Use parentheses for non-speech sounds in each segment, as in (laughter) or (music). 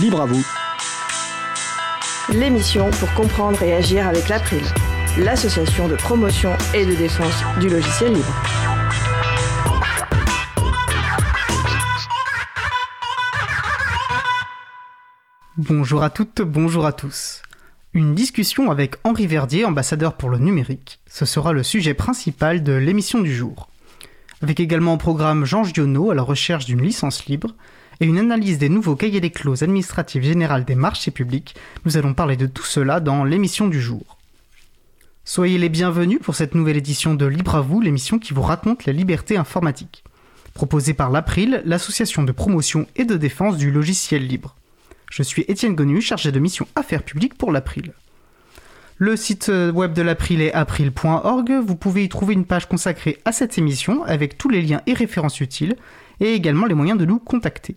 Libre à vous. L'émission pour comprendre et agir avec l'April, l'association de promotion et de défense du logiciel libre. Bonjour à toutes, bonjour à tous. Une discussion avec Henri Verdier, ambassadeur pour le numérique. Ce sera le sujet principal de l'émission du jour. Avec également au programme Jean Giono à la recherche d'une licence libre et une analyse des nouveaux cahiers des clauses administratives générales des marchés publics, nous allons parler de tout cela dans l'émission du jour. Soyez les bienvenus pour cette nouvelle édition de Libre à vous, l'émission qui vous raconte la liberté informatique. Proposée par l'April, l'association de promotion et de défense du logiciel libre. Je suis Étienne Gonu, chargé de mission Affaires publiques pour l'April. Le site web de l'April est april.org. Vous pouvez y trouver une page consacrée à cette émission avec tous les liens et références utiles et également les moyens de nous contacter.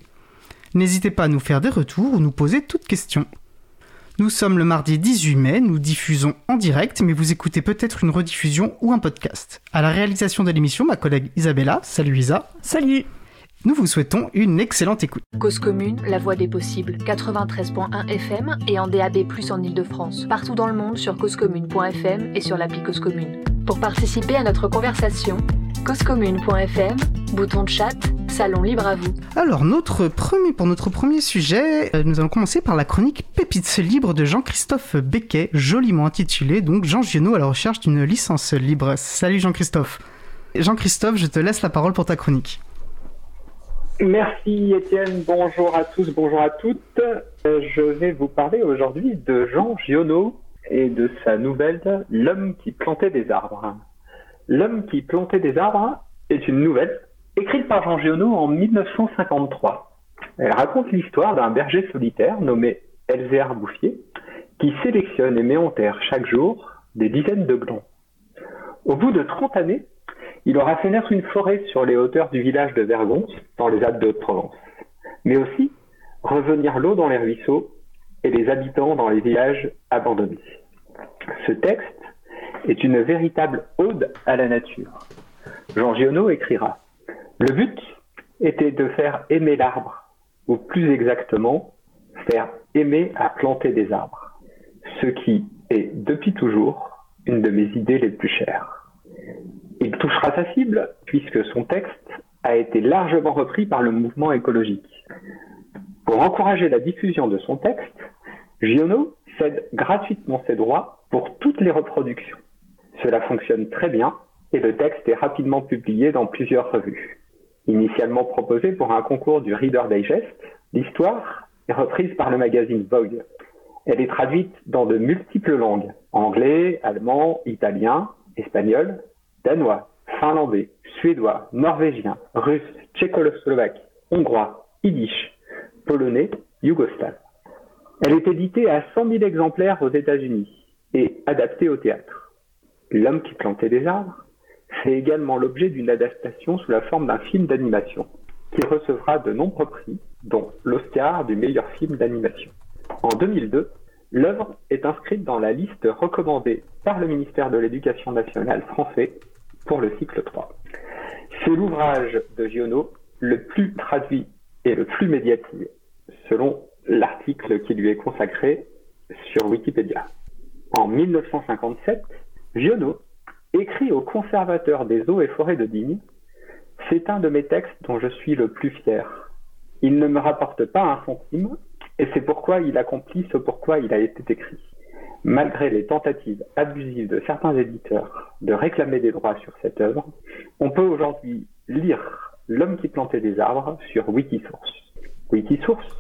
N'hésitez pas à nous faire des retours ou nous poser toutes questions. Nous sommes le mardi 18 mai, nous diffusons en direct, mais vous écoutez peut-être une rediffusion ou un podcast. À la réalisation de l'émission, ma collègue Isabella. Salut Isa. Salut nous vous souhaitons une excellente écoute. Cause commune, la voix des possibles, 93.1 FM et en DAB+, en Ile-de-France. Partout dans le monde sur causecommune.fm et sur l'appli Cause Commune. Pour participer à notre conversation, causecommune.fm, bouton de chat, salon libre à vous. Alors, notre premier, pour notre premier sujet, euh, nous allons commencer par la chronique Pépites libre de Jean-Christophe Becquet, joliment intitulée donc Jean Giono à la recherche d'une licence libre. Salut Jean-Christophe. Jean-Christophe, je te laisse la parole pour ta chronique. Merci Étienne, bonjour à tous, bonjour à toutes. Euh, je vais vous parler aujourd'hui de Jean Giono et de sa nouvelle L'homme qui plantait des arbres. L'homme qui plantait des arbres est une nouvelle écrite par Jean Giono en 1953. Elle raconte l'histoire d'un berger solitaire nommé Elzéar Bouffier qui sélectionne et met en terre chaque jour des dizaines de glands. Au bout de 30 années, il aura fait naître une forêt sur les hauteurs du village de Vergonce, dans les Alpes de Haute-Provence, mais aussi revenir l'eau dans les ruisseaux et les habitants dans les villages abandonnés. Ce texte est une véritable ode à la nature. Jean Giono écrira Le but était de faire aimer l'arbre, ou plus exactement, faire aimer à planter des arbres, ce qui est depuis toujours une de mes idées les plus chères. Il touchera sa cible puisque son texte a été largement repris par le mouvement écologique. Pour encourager la diffusion de son texte, Giono cède gratuitement ses droits pour toutes les reproductions. Cela fonctionne très bien et le texte est rapidement publié dans plusieurs revues. Initialement proposé pour un concours du Reader Digest, l'histoire est reprise par le magazine Vogue. Elle est traduite dans de multiples langues, anglais, allemand, italien, espagnol, danois, finlandais, suédois, norvégien, russe, tchécoslovaque, hongrois, yiddish, polonais, yougoslave. Elle est éditée à 100 000 exemplaires aux États-Unis et adaptée au théâtre. L'homme qui plantait des arbres fait également l'objet d'une adaptation sous la forme d'un film d'animation qui recevra de nombreux prix, dont l'Oscar du meilleur film d'animation. En 2002, l'œuvre est inscrite dans la liste recommandée par le ministère de l'Éducation nationale français pour le cycle 3. C'est l'ouvrage de Giono le plus traduit et le plus médiatisé, selon l'article qui lui est consacré sur Wikipédia. En 1957, Giono écrit au conservateur des eaux et forêts de Digne C'est un de mes textes dont je suis le plus fier. Il ne me rapporte pas un centime, et c'est pourquoi il accomplit ce pourquoi il a été écrit. Malgré les tentatives abusives de certains éditeurs de réclamer des droits sur cette œuvre, on peut aujourd'hui lire L'homme qui plantait des arbres sur Wikisource. Wikisource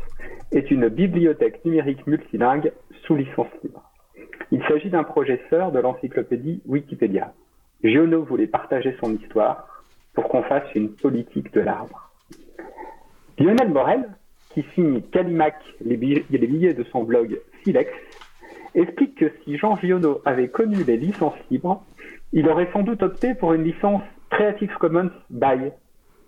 est une bibliothèque numérique multilingue sous licence libre. Il s'agit d'un projet sœur de l'encyclopédie Wikipédia. Giono voulait partager son histoire pour qu'on fasse une politique de l'arbre. Lionel Morel, qui signe Calimac les billets de son blog Silex, explique que si Jean Giono avait connu les licences libres, il aurait sans doute opté pour une licence Creative Commons by,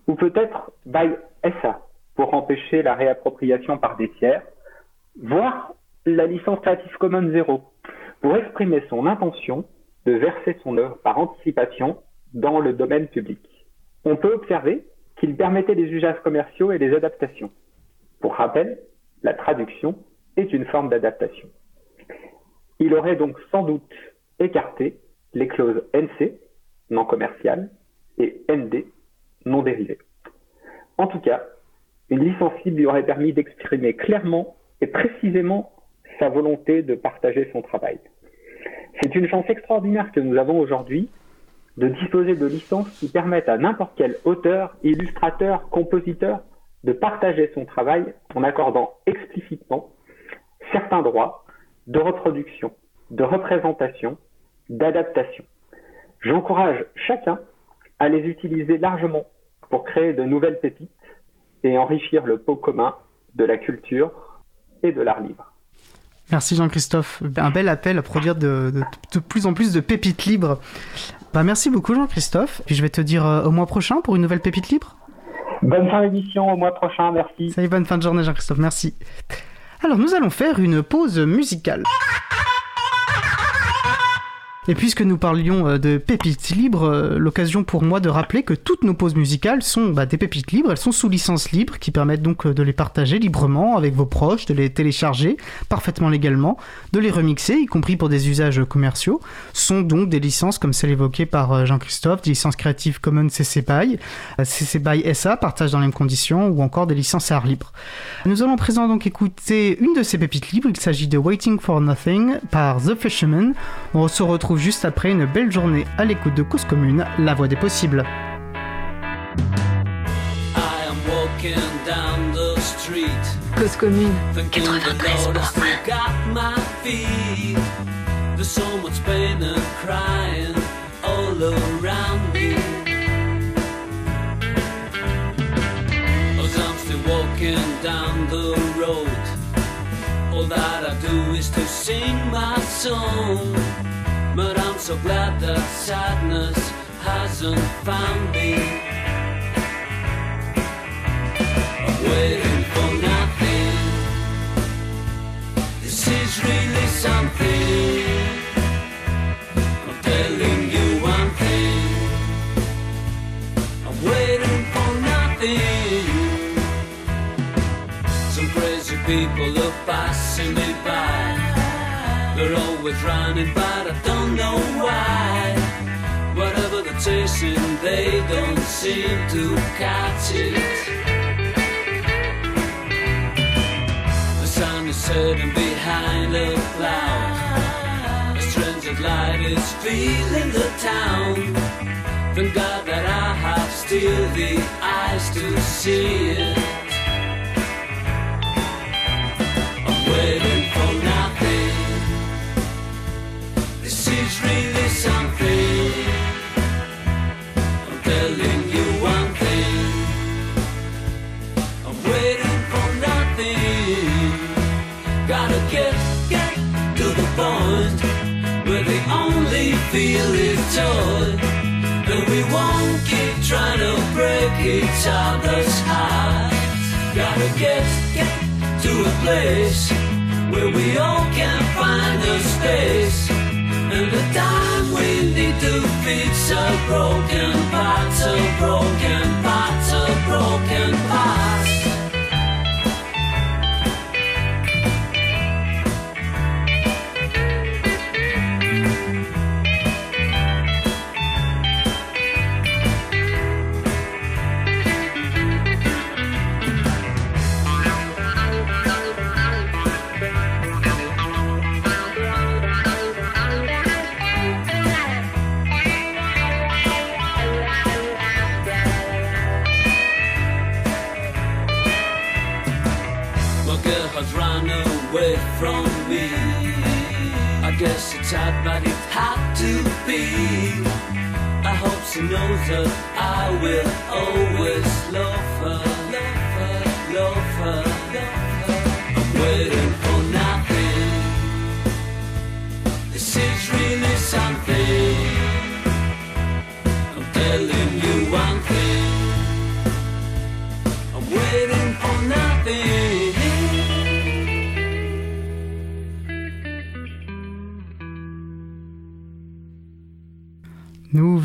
ou peut-être by SA, pour empêcher la réappropriation par des tiers, voire la licence Creative Commons 0, pour exprimer son intention de verser son œuvre par anticipation dans le domaine public. On peut observer qu'il permettait les usages commerciaux et les adaptations. Pour rappel, la traduction est une forme d'adaptation. Il aurait donc sans doute écarté les clauses NC, non commerciales, et ND, non dérivées. En tout cas, une licence libre lui aurait permis d'exprimer clairement et précisément sa volonté de partager son travail. C'est une chance extraordinaire que nous avons aujourd'hui de disposer de licences qui permettent à n'importe quel auteur, illustrateur, compositeur de partager son travail en accordant explicitement certains droits de reproduction, de représentation, d'adaptation. J'encourage chacun à les utiliser largement pour créer de nouvelles pépites et enrichir le pot commun de la culture et de l'art libre. Merci Jean-Christophe. Un bel appel à produire de, plus en plus de pépites libres. Bah, merci beaucoup Jean-Christophe. Puis je vais te dire euh, au mois prochain pour une nouvelle pépite libre. Bonne fin d'émission, au mois prochain, merci. Salut, bonne fin de journée Jean-Christophe, merci. Alors nous allons faire une pause musicale. Et puisque nous parlions euh, de pépites libres, euh, l'occasion pour moi de rappeler que toutes nos pauses musicales sont bah, des pépites libres, elles sont sous licence libre, qui permettent donc euh, de les partager librement avec vos proches, de les télécharger parfaitement légalement, de les remixer, y compris pour des usages commerciaux. sont donc des licences comme celle évoquée par Jean-Christophe, des licences Creative Commons CC BY, CC BY SA, partage dans les mêmes conditions, ou encore des licences art libre. Nous allons présent donc écouter une de ces pépites libres, il s'agit de Waiting for Nothing par The Fisherman. On se retrouve juste après une belle journée à l'écoute de Cause Commune, la voix des possibles. Cause Commune, 93 There's so much pain and crying all around me. As I'm still walking down the road, all that I do is to sing my song. So glad that sadness hasn't found me. I'm waiting for nothing. This is really something. I'm telling you one thing. I'm waiting for nothing. Some crazy people by. They're always running, but I don't know why. Whatever they're chasing, they don't seem to catch it. The sun is setting behind a cloud. A strange light is filling the town. Thank God that I have still the eyes to see it. I'm waiting feel is joy. And we won't keep trying to break each other's hearts. Gotta get, get to a place where we all can find a space and the time we need to fix a broken parts, a broken parts, a broken parts. I guess it's sad, but it had to be. I hope she knows that I will always love her, love her, love her, love her. I'm waiting for nothing. This is really something. I'm telling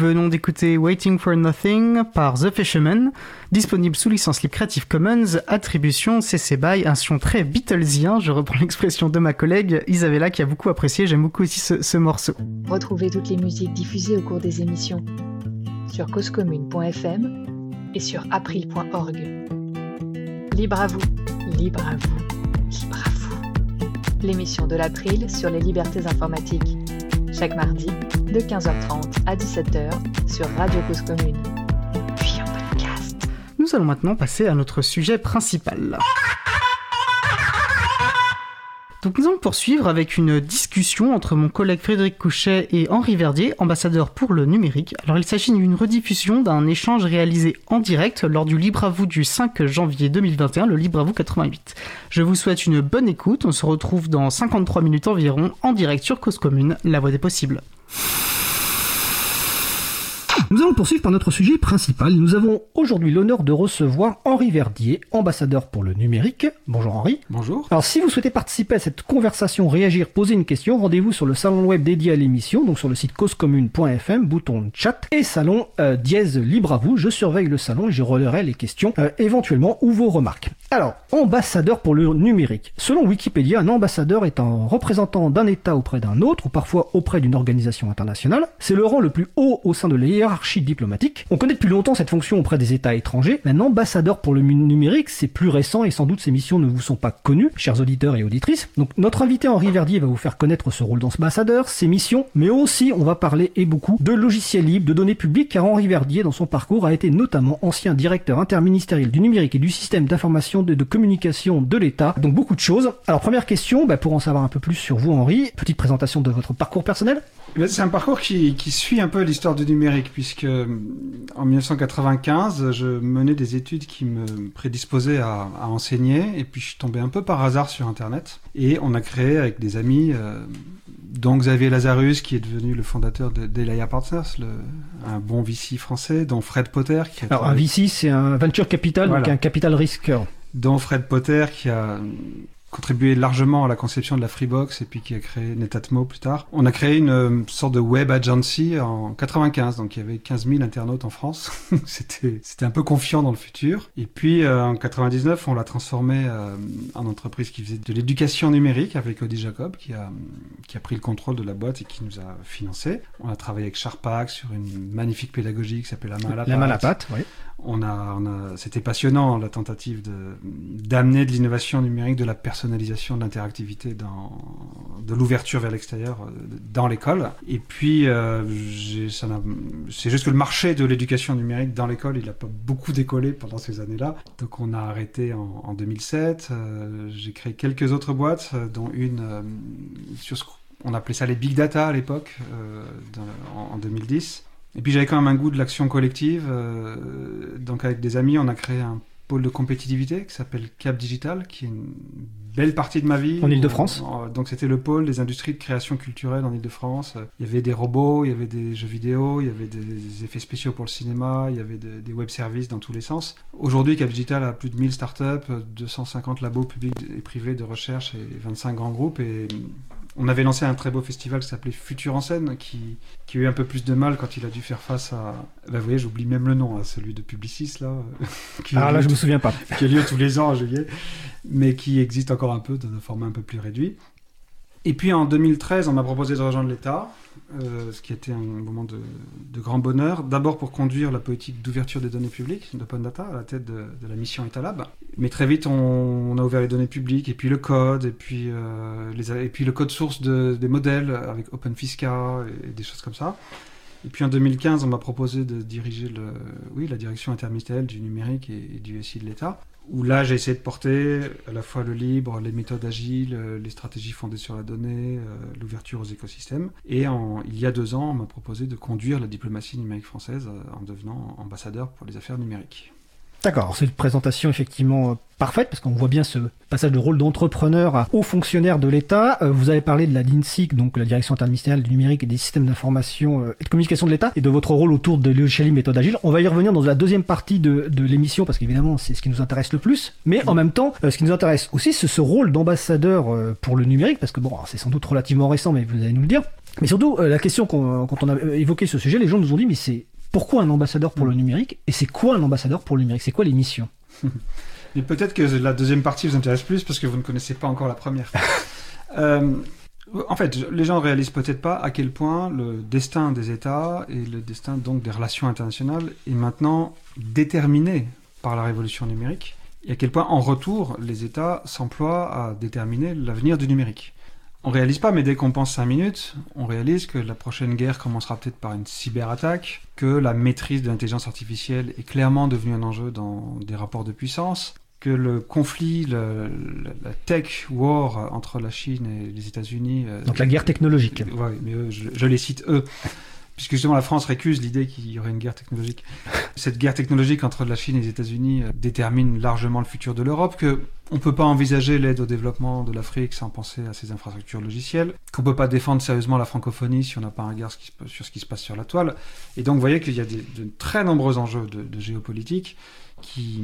venons d'écouter Waiting for Nothing par The Fisherman, disponible sous licence libre Creative Commons, attribution CC BY, un son très Beatlesien, je reprends (laughs) l'expression de ma collègue Isabella qui a beaucoup apprécié, j'aime beaucoup aussi ce, ce morceau. Retrouvez toutes les musiques diffusées au cours des émissions sur causecommune.fm et sur april.org. Libre à vous, libre à vous, libre à vous. L'émission de l'April sur les libertés informatiques. Chaque mardi, de 15h30 à 17h sur Radio Cause Commune. Puis en podcast. Nous allons maintenant passer à notre sujet principal. Donc nous allons poursuivre avec une discussion entre mon collègue Frédéric Couchet et Henri Verdier, ambassadeur pour le numérique. Alors il s'agit d'une rediffusion d'un échange réalisé en direct lors du Libre à vous du 5 janvier 2021, le Libre à vous 88. Je vous souhaite une bonne écoute, on se retrouve dans 53 minutes environ en direct sur Cause Commune, la voix des possibles. Nous allons poursuivre par notre sujet principal. Nous avons aujourd'hui l'honneur de recevoir Henri Verdier, ambassadeur pour le numérique. Bonjour Henri. Bonjour. Alors si vous souhaitez participer à cette conversation, réagir, poser une question, rendez-vous sur le salon web dédié à l'émission, donc sur le site causecommune.fm, bouton chat et salon euh, dièse libre à vous. Je surveille le salon et je relayerai les questions euh, éventuellement ou vos remarques. Alors, ambassadeur pour le numérique. Selon Wikipédia, un ambassadeur est un représentant d'un État auprès d'un autre ou parfois auprès d'une organisation internationale. C'est le rang le plus haut au sein de la hiérarchie diplomatique. On connaît depuis longtemps cette fonction auprès des États étrangers. Un ambassadeur pour le numérique, c'est plus récent et sans doute ces missions ne vous sont pas connues, chers auditeurs et auditrices. Donc notre invité Henri Verdier va vous faire connaître ce rôle d'ambassadeur, ses missions, mais aussi on va parler et beaucoup de logiciels libres, de données publiques, car Henri Verdier dans son parcours a été notamment ancien directeur interministériel du numérique et du système d'information de, de communication de l'État. Donc beaucoup de choses. Alors première question, bah, pour en savoir un peu plus sur vous Henri, petite présentation de votre parcours personnel. Ben, C'est un parcours qui, qui suit un peu l'histoire du numérique, puisque euh, en 1995, je menais des études qui me prédisposaient à, à enseigner, et puis je suis tombé un peu par hasard sur Internet, et on a créé avec des amis, euh, dont Xavier Lazarus, qui est devenu le fondateur de d'Elia Partners, le, un bon VC français, dont Fred Potter, qui a Alors un VC, c'est un venture capital, donc un capital risqueur. dont Fred Potter qui a contribué largement à la conception de la Freebox et puis qui a créé Netatmo plus tard. On a créé une euh, sorte de web agency en 95, donc il y avait 15 000 internautes en France. (laughs) c'était c'était un peu confiant dans le futur. Et puis euh, en 99, on l'a transformé euh, en entreprise qui faisait de l'éducation numérique avec Audi Jacob qui a qui a pris le contrôle de la boîte et qui nous a financé. On a travaillé avec Sharpak sur une magnifique pédagogie qui s'appelle La main à la La main à la pâte. patte, oui. On a, on a, c'était passionnant la tentative de d'amener de l'innovation numérique, de la personnalisation, de l'interactivité, dans, de l'ouverture vers l'extérieur euh, dans l'école. Et puis, euh, j'ai- ça n'a- c'est juste que le marché de l'éducation numérique dans l'école, il n'a pas beaucoup décollé pendant ces années-là. Donc, on a arrêté en, en 2007. Euh, j'ai créé quelques autres boîtes, dont une sur ce qu'on appelait ça les big data à l'époque, euh, en 2010. Et puis j'avais quand même un goût de l'action collective. euh, donc avec des amis, on a créé un pôle de compétitivité qui s'appelle Cap Digital, qui est une belle partie de ma vie. En Île-de-France Euh, Donc c'était le pôle des industries de création culturelle en Île-de-France. Euh, Il y avait des robots, il y avait des jeux vidéo, il y avait des effets spéciaux pour le cinéma, il y avait de- des web services dans tous les sens. Aujourd'hui, Cap Digital a plus de 1000 startups, 250 labos publics et privés de recherche et 25 grands groupes. Et on avait lancé un très beau festival qui s'appelait Futur en scène, qui, qui a eu un peu plus de mal quand il a dû faire face à. Ben, vous voyez, j'oublie même le nom, celui de Publicis, là. (laughs) qui, a Alors lieu là, je me souviens pas. qui a lieu tous les ans en juillet, mais qui existe encore un peu dans un format un peu plus réduit. Et puis en 2013, on m'a proposé de rejoindre l'État, euh, ce qui était un moment de, grand bonheur. D'abord pour conduire la politique d'ouverture des données publiques, d'Open Data, à la tête de, la mission Etalab. Mais très vite, on, a ouvert les données publiques, et puis le code, et puis, euh, les, et puis le code source de- des modèles avec OpenFisca et, et des choses comme ça. Et puis en 2015, on m'a proposé de diriger le, oui, la direction interministérielle du numérique et, et du SI de l'État. Où là, j'ai essayé de porter à la fois le libre, les méthodes agiles, euh, les stratégies fondées sur la donnée, euh, l'ouverture aux écosystèmes. Et il y a deux ans, on m'a proposé de conduire la diplomatie numérique française euh, en devenant ambassadeur pour les affaires numériques. D'accord, c'est une présentation effectivement euh, parfaite parce qu'on voit bien ce passage de rôle d'entrepreneur haut fonctionnaire de l'État. Euh, vous avez parlé de la DINSIC, donc la Direction interministérielle du numérique et des systèmes d'information euh, et de communication de l'État, et de votre rôle autour de l'Euchalie méthode agile. On va y revenir dans la deuxième partie de, de l'émission parce qu'évidemment c'est ce qui nous intéresse le plus. Mais en même temps, ce qui nous intéresse aussi, c'est ce rôle d'ambassadeur pour le numérique parce que bon, c'est sans doute relativement récent, mais vous allez nous le dire. Mais surtout, la question qu'on- quand on a évoqué ce sujet, les gens nous ont dit, mais c'est pourquoi un ambassadeur pour le numérique Et c'est quoi un ambassadeur pour le numérique? C'est quoi les missions? (laughs) Mais peut-être que la deuxième partie vous intéresse plus parce que vous ne connaissez pas encore la première. (laughs) Euh, en fait, les gens ne réalisent peut-être pas à quel point le destin des États et le destin donc des relations internationales est maintenant déterminé par la révolution numérique et à quel point en retour les États s'emploient à déterminer l'avenir du numérique. On réalise pas, mais dès qu'on pense 5 minutes, on réalise que la prochaine guerre commencera peut-être par une cyberattaque, que la maîtrise de l'intelligence artificielle est clairement devenue un enjeu dans des rapports de puissance, que le conflit, le- la tech war entre la Chine et les États-Unis. euh, Donc la guerre technologique. Ouais, mais eux, je, je les cite eux. Puisque justement la France récuse l'idée qu'il y aurait une guerre technologique. Cette guerre technologique entre la Chine et les États-Unis euh, détermine largement le futur de l'Europe, que on peut pas envisager l'aide au développement de l'Afrique sans penser à ses infrastructures logicielles, qu'on peut pas défendre sérieusement la francophonie si on n'a pas un regard sur ce qui se passe sur la toile. Et donc vous voyez qu'il y a de très nombreux enjeux de géopolitique qui,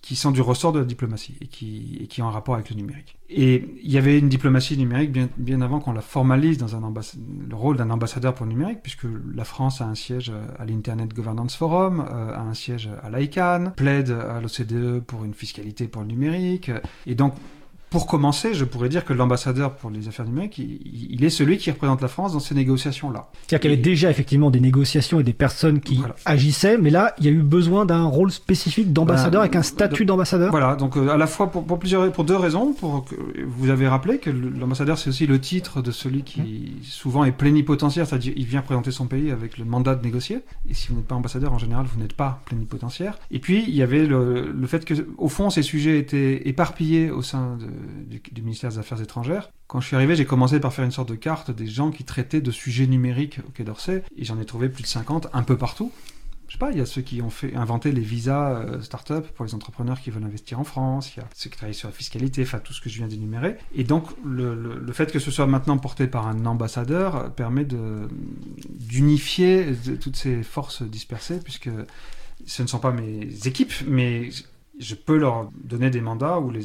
qui, sont du ressort de la diplomatie et qui, et qui ont un rapport avec le numérique. Et il y avait une diplomatie numérique bien, avant qu'on la formalise dans le rôle d'un ambassadeur pour le numérique, puisque la France a un siège à l'Internet Governance Forum, euh, a un siège à l'ICANN, plaide à l'OCDE pour une fiscalité pour le numérique. Et donc, pour commencer, je pourrais dire que l'ambassadeur pour les affaires numériques, il, il est celui qui représente la France dans ces négociations-là. C'est-à-dire qu'il y avait déjà effectivement des négociations et des personnes qui Voilà. agissaient, mais là, il y a eu besoin d'un rôle spécifique d'ambassadeur Bah, avec un statut d'ambassadeur. Voilà, donc euh, à la fois pour, pour plusieurs, pour deux raisons. Pour que, vous avez rappelé que l'ambassadeur c'est aussi le titre de celui qui souvent est plénipotentiaire, c'est-à-dire il vient présenter son pays avec le mandat de négocier. Et si vous n'êtes pas ambassadeur, en général, vous n'êtes pas plénipotentiaire. Et puis il y avait le, le fait que, au fond, ces sujets étaient éparpillés au sein de- du, ministère des Affaires étrangères. Quand je suis arrivé, j'ai commencé par faire une sorte de carte des gens qui traitaient de sujets numériques au Quai d'Orsay, et j'en ai trouvé plus de 50 un peu partout. Je sais pas, il y a ceux qui ont fait inventé les visas euh, start-up pour les entrepreneurs qui veulent investir en France, il y a ceux qui travaillent sur la fiscalité, enfin tout ce que je viens d'énumérer. Et donc le, le- fait que ce soit maintenant porté par un ambassadeur euh, permet d'unifier de- toutes ces forces dispersées, puisque ce ne sont pas mes équipes, mais je peux leur donner des mandats ou les,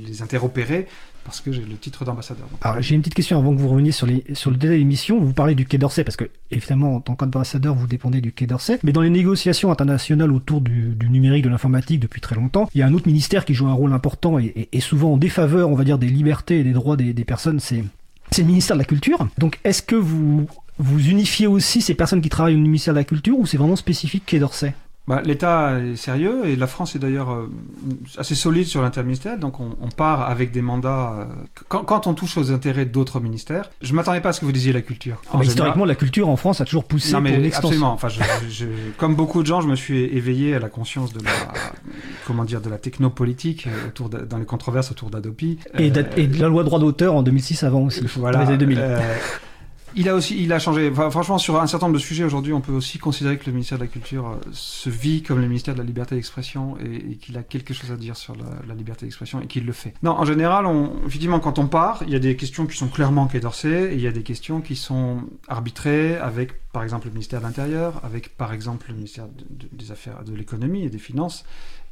les interopérer parce que j'ai le titre d'ambassadeur. Alors, j'ai une petite question avant que vous reveniez sur, les, sur le délai. Vous parlez du Quai d'Orsay, parce que, évidemment, en tant qu'ambassadeur, vous dépendez du Quai d'Orsay. Mais dans les négociations internationales autour du, numérique, de l'informatique depuis très longtemps, il y a un autre ministère qui joue un rôle important et, et- souvent en défaveur, on va dire, des libertés et des droits des, personnes, c'est le ministère de la Culture. Donc, est-ce que vous unifiez aussi ces personnes qui travaillent au ministère de la Culture ou c'est vraiment spécifique Quai d'Orsay? Bah, L'État est sérieux et la France est d'ailleurs euh, assez solide sur l'interministériel, donc on, on part avec des mandats. euh, quand, quand on touche aux intérêts d'autres ministères, je m'attendais pas à ce que vous disiez la culture. Général- Historiquement, la culture en France a toujours poussé non mais absolument. Enfin, je, je- comme beaucoup de gens, je me suis éveillé à la conscience de la, comment dire, de la technopolitique euh, autour de- dans les controverses autour d'Adopi. Et, Euh, de la loi droit d'auteur en 2006 avant aussi, voilà. dans les années 2000. Il a aussi, il a changé. Franchement, sur un certain nombre de sujets aujourd'hui, on peut aussi considérer que le ministère de la Culture euh, se vit comme le ministère de la liberté d'expression et, qu'il a quelque chose à dire sur la, liberté d'expression et qu'il le fait. Non, en général, effectivement, quand on part, il y a des questions qui sont clairement d'Orsay et il y a des questions qui sont arbitrées avec, par exemple, le ministère de l'Intérieur, avec, par exemple, le ministère de- de- des Affaires, de l'économie et des Finances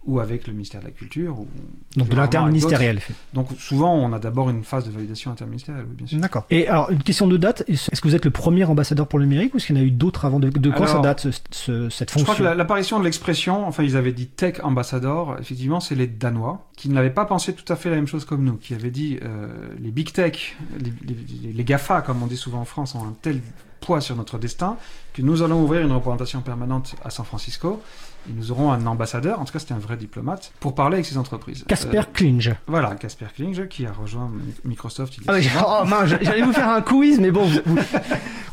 ou avec le ministère de la Culture. Ou, Donc de l'interministériel. Donc souvent, on a d'abord une phase de validation interministérielle, oui, bien sûr. D'accord. Et alors, une question de date, est-ce que vous êtes le premier ambassadeur pour le numérique ou est-ce qu'il y en a eu d'autres avant de, de quand ça date, ce- ce- cette Je fonction crois que la- l'apparition de l'expression, enfin ils avaient dit tech ambassador, effectivement c'est les Danois, qui ne l'avaient pas pensé tout à fait la même chose comme nous, qui avaient dit euh, les big tech, les, les- les GAFA comme on dit souvent en France, ont un tel poids sur notre destin que nous allons ouvrir une représentation permanente à San Francisco nous aurons un ambassadeur, en tout cas c'était un vrai diplomate, pour parler avec ces entreprises. Casper Euh, Klinge. voilà, Casper Klinge qui a rejoint Microsoft il Ah oui, oh, mince, j'allais vous faire un quiz, mais bon, vous- vous-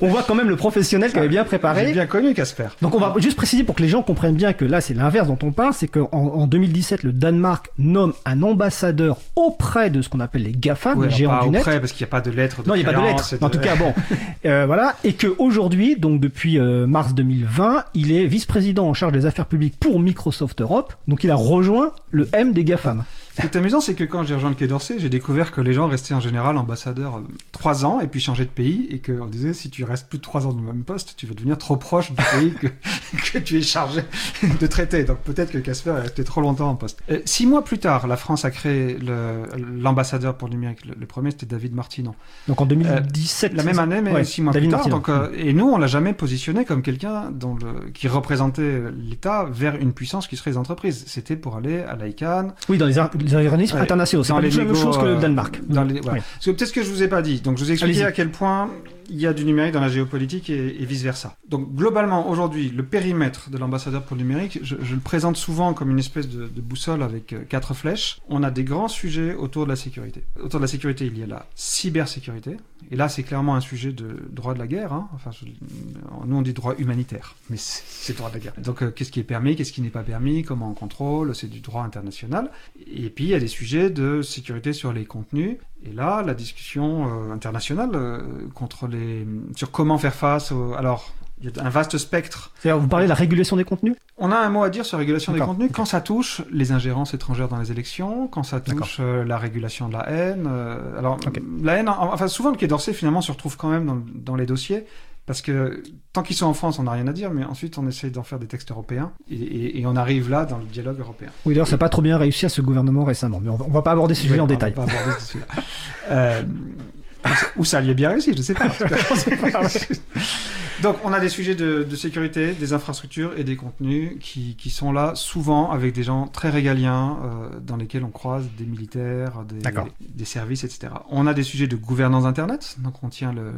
on voit quand même le professionnel qui avait bien J'ai préparé. bien connu Casper. Donc on va juste préciser pour que les gens comprennent bien que là c'est l'inverse dont on parle, c'est qu'en en 2017 le Danemark nomme un ambassadeur auprès de ce qu'on appelle les GAFA, Ouais, les géants pas du net. auprès, parce qu'il n'y a pas de lettre de Non, il n'y a pas de créance lettre. et En tout cas, bon, (laughs) euh, voilà, et que aujourd'hui, donc depuis euh, mars 2020, il est vice-président en charge des affaires publiques pour Microsoft Europe. Donc, il a rejoint le M des Gafam. Ce qui est amusant, c'est que quand j'ai rejoint le Quai d'Orsay, j'ai découvert que les gens restaient en général ambassadeurs euh, trois ans et puis changeaient de pays et qu'on disait si tu restes plus de trois ans dans le même poste, tu vas devenir trop proche du pays que, (laughs) que tu es chargé de traiter. Donc peut-être que Casper est resté trop longtemps en poste. Euh, six mois plus tard, la France a créé l'ambassadeur pour le numérique. Le, le premier, c'était David Martinon. Donc en 2017. La même année, mais Ouais, six mois David plus tard. Donc, euh, et nous, on l'a jamais positionné comme quelqu'un le, qui représentait l'État vers une puissance qui serait les entreprises. C'était pour aller à l'ICANN, Oui, dans les, les organismes internationaux. C'est pas la même chose que le euh, Danemark. Dans les, voilà. Ouais. Parce que peut-être ce que je vous ai pas dit. Donc je vous ai expliqué à quel point il y a du numérique dans la géopolitique et, vice versa. Donc globalement aujourd'hui, le périmètre de l'ambassadeur pour le numérique, je, le présente souvent comme une espèce de, boussole avec euh, quatre flèches. On a des grands sujets autour de la sécurité. Autour de la sécurité, il y a la cybersécurité. Et là, c'est clairement un sujet de droit de la guerre. hein. Enfin, nous on dit droit humanitaire, mais c'est c'est droit de la guerre. Donc euh, qu'est-ce qui est permis, qu'est-ce qui n'est pas permis, comment on contrôle, c'est du droit international. Et puis il y a des sujets de sécurité sur les contenus. Et là, la discussion euh, internationale euh, contre les sur comment faire face. Alors, il y a un vaste spectre. C'est-à-dire, vous parlez de la régulation des contenus? On a un mot à dire sur la régulation des contenus quand ça touche les ingérences étrangères dans les élections, quand ça touche euh, la régulation de la haine. euh, alors, la haine, en- enfin souvent le Quai d'Orsay finalement se retrouve quand même dans, dans les dossiers. Parce que tant qu'ils sont en France, on n'a rien à dire, mais ensuite on essaie d'en faire des textes européens et, et- et on arrive là dans le dialogue européen. Oui, d'ailleurs, ça n'a pas trop bien réussi à ce gouvernement récemment. Mais on va, on va pas aborder ce sujet en on va détail. pas aborder ce sujet-là. (laughs) Euh, ou ça y est bien réussi, je sais pas. (laughs) Donc, on a des sujets de, de sécurité, des infrastructures et des contenus qui, qui sont là souvent avec des gens très régaliens euh, dans lesquels on croise des militaires, des, services, etc. On a des sujets de gouvernance Internet. Donc, on tient le,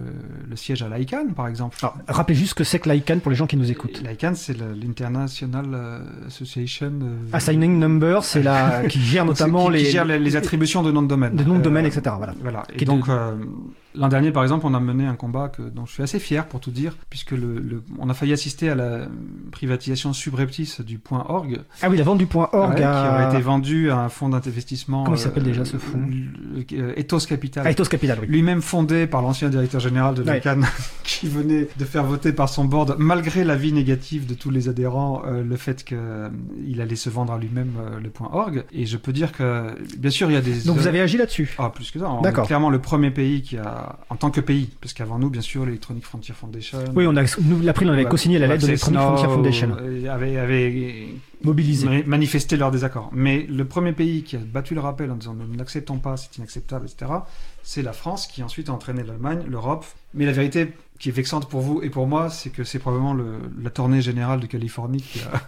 le siège à l'ICANN, par exemple. Alors, rappelez juste ce que c'est que l'ICANN pour les gens qui nous écoutent. L'ICANN, c'est l'International euh, Association. euh, Assigning Number, c'est la (laughs) qui gère notamment qui, qui les, gère les, les attributions de noms de domaine. de noms de Euh, domaine, etc. Voilà. Voilà. Qui Et est donc, de- euh, l'an dernier, par exemple, on a mené un combat que, dont je suis assez fier, pour tout dire, puisque le, le- on a failli assister à la privatisation subreptice du point .org, Ah oui, la vente du point org ouais, qui aurait été vendu à un fonds d'investissement. Comment il s'appelle déjà, ce fonds le- euh, Ethos Capital. Ah, Ethos Capital, oui. Lui-même fondé par l'ancien directeur général de Ouais. l'ICANN, (laughs) qui venait de faire voter par son board, malgré l'avis négatif de tous les adhérents, euh, le fait qu'il allait se vendre à lui-même euh, le point .org. Et je peux dire que, bien sûr, il y a des... Donc vous avez agi là-dessus Ah, plus que ça. D'accord. clairement le premier pays qui a, en tant que pays, parce qu'avant nous, bien sûr, l'Electronic Frontier Foundation. Oui, on a, nous, l'April, on avait co-signé la lettre de l'Electronic Frontier Foundation. euh, avait, avait Mobilisé. ma- manifesté leur désaccord. Mais le premier pays qui a battu le rappel en disant nous n'acceptons pas, c'est inacceptable, etc., c'est la France qui ensuite a entraîné l'Allemagne, l'Europe. Mais la vérité qui est vexante pour vous et pour moi, c'est que c'est probablement le- la tournée générale de Californie qui a,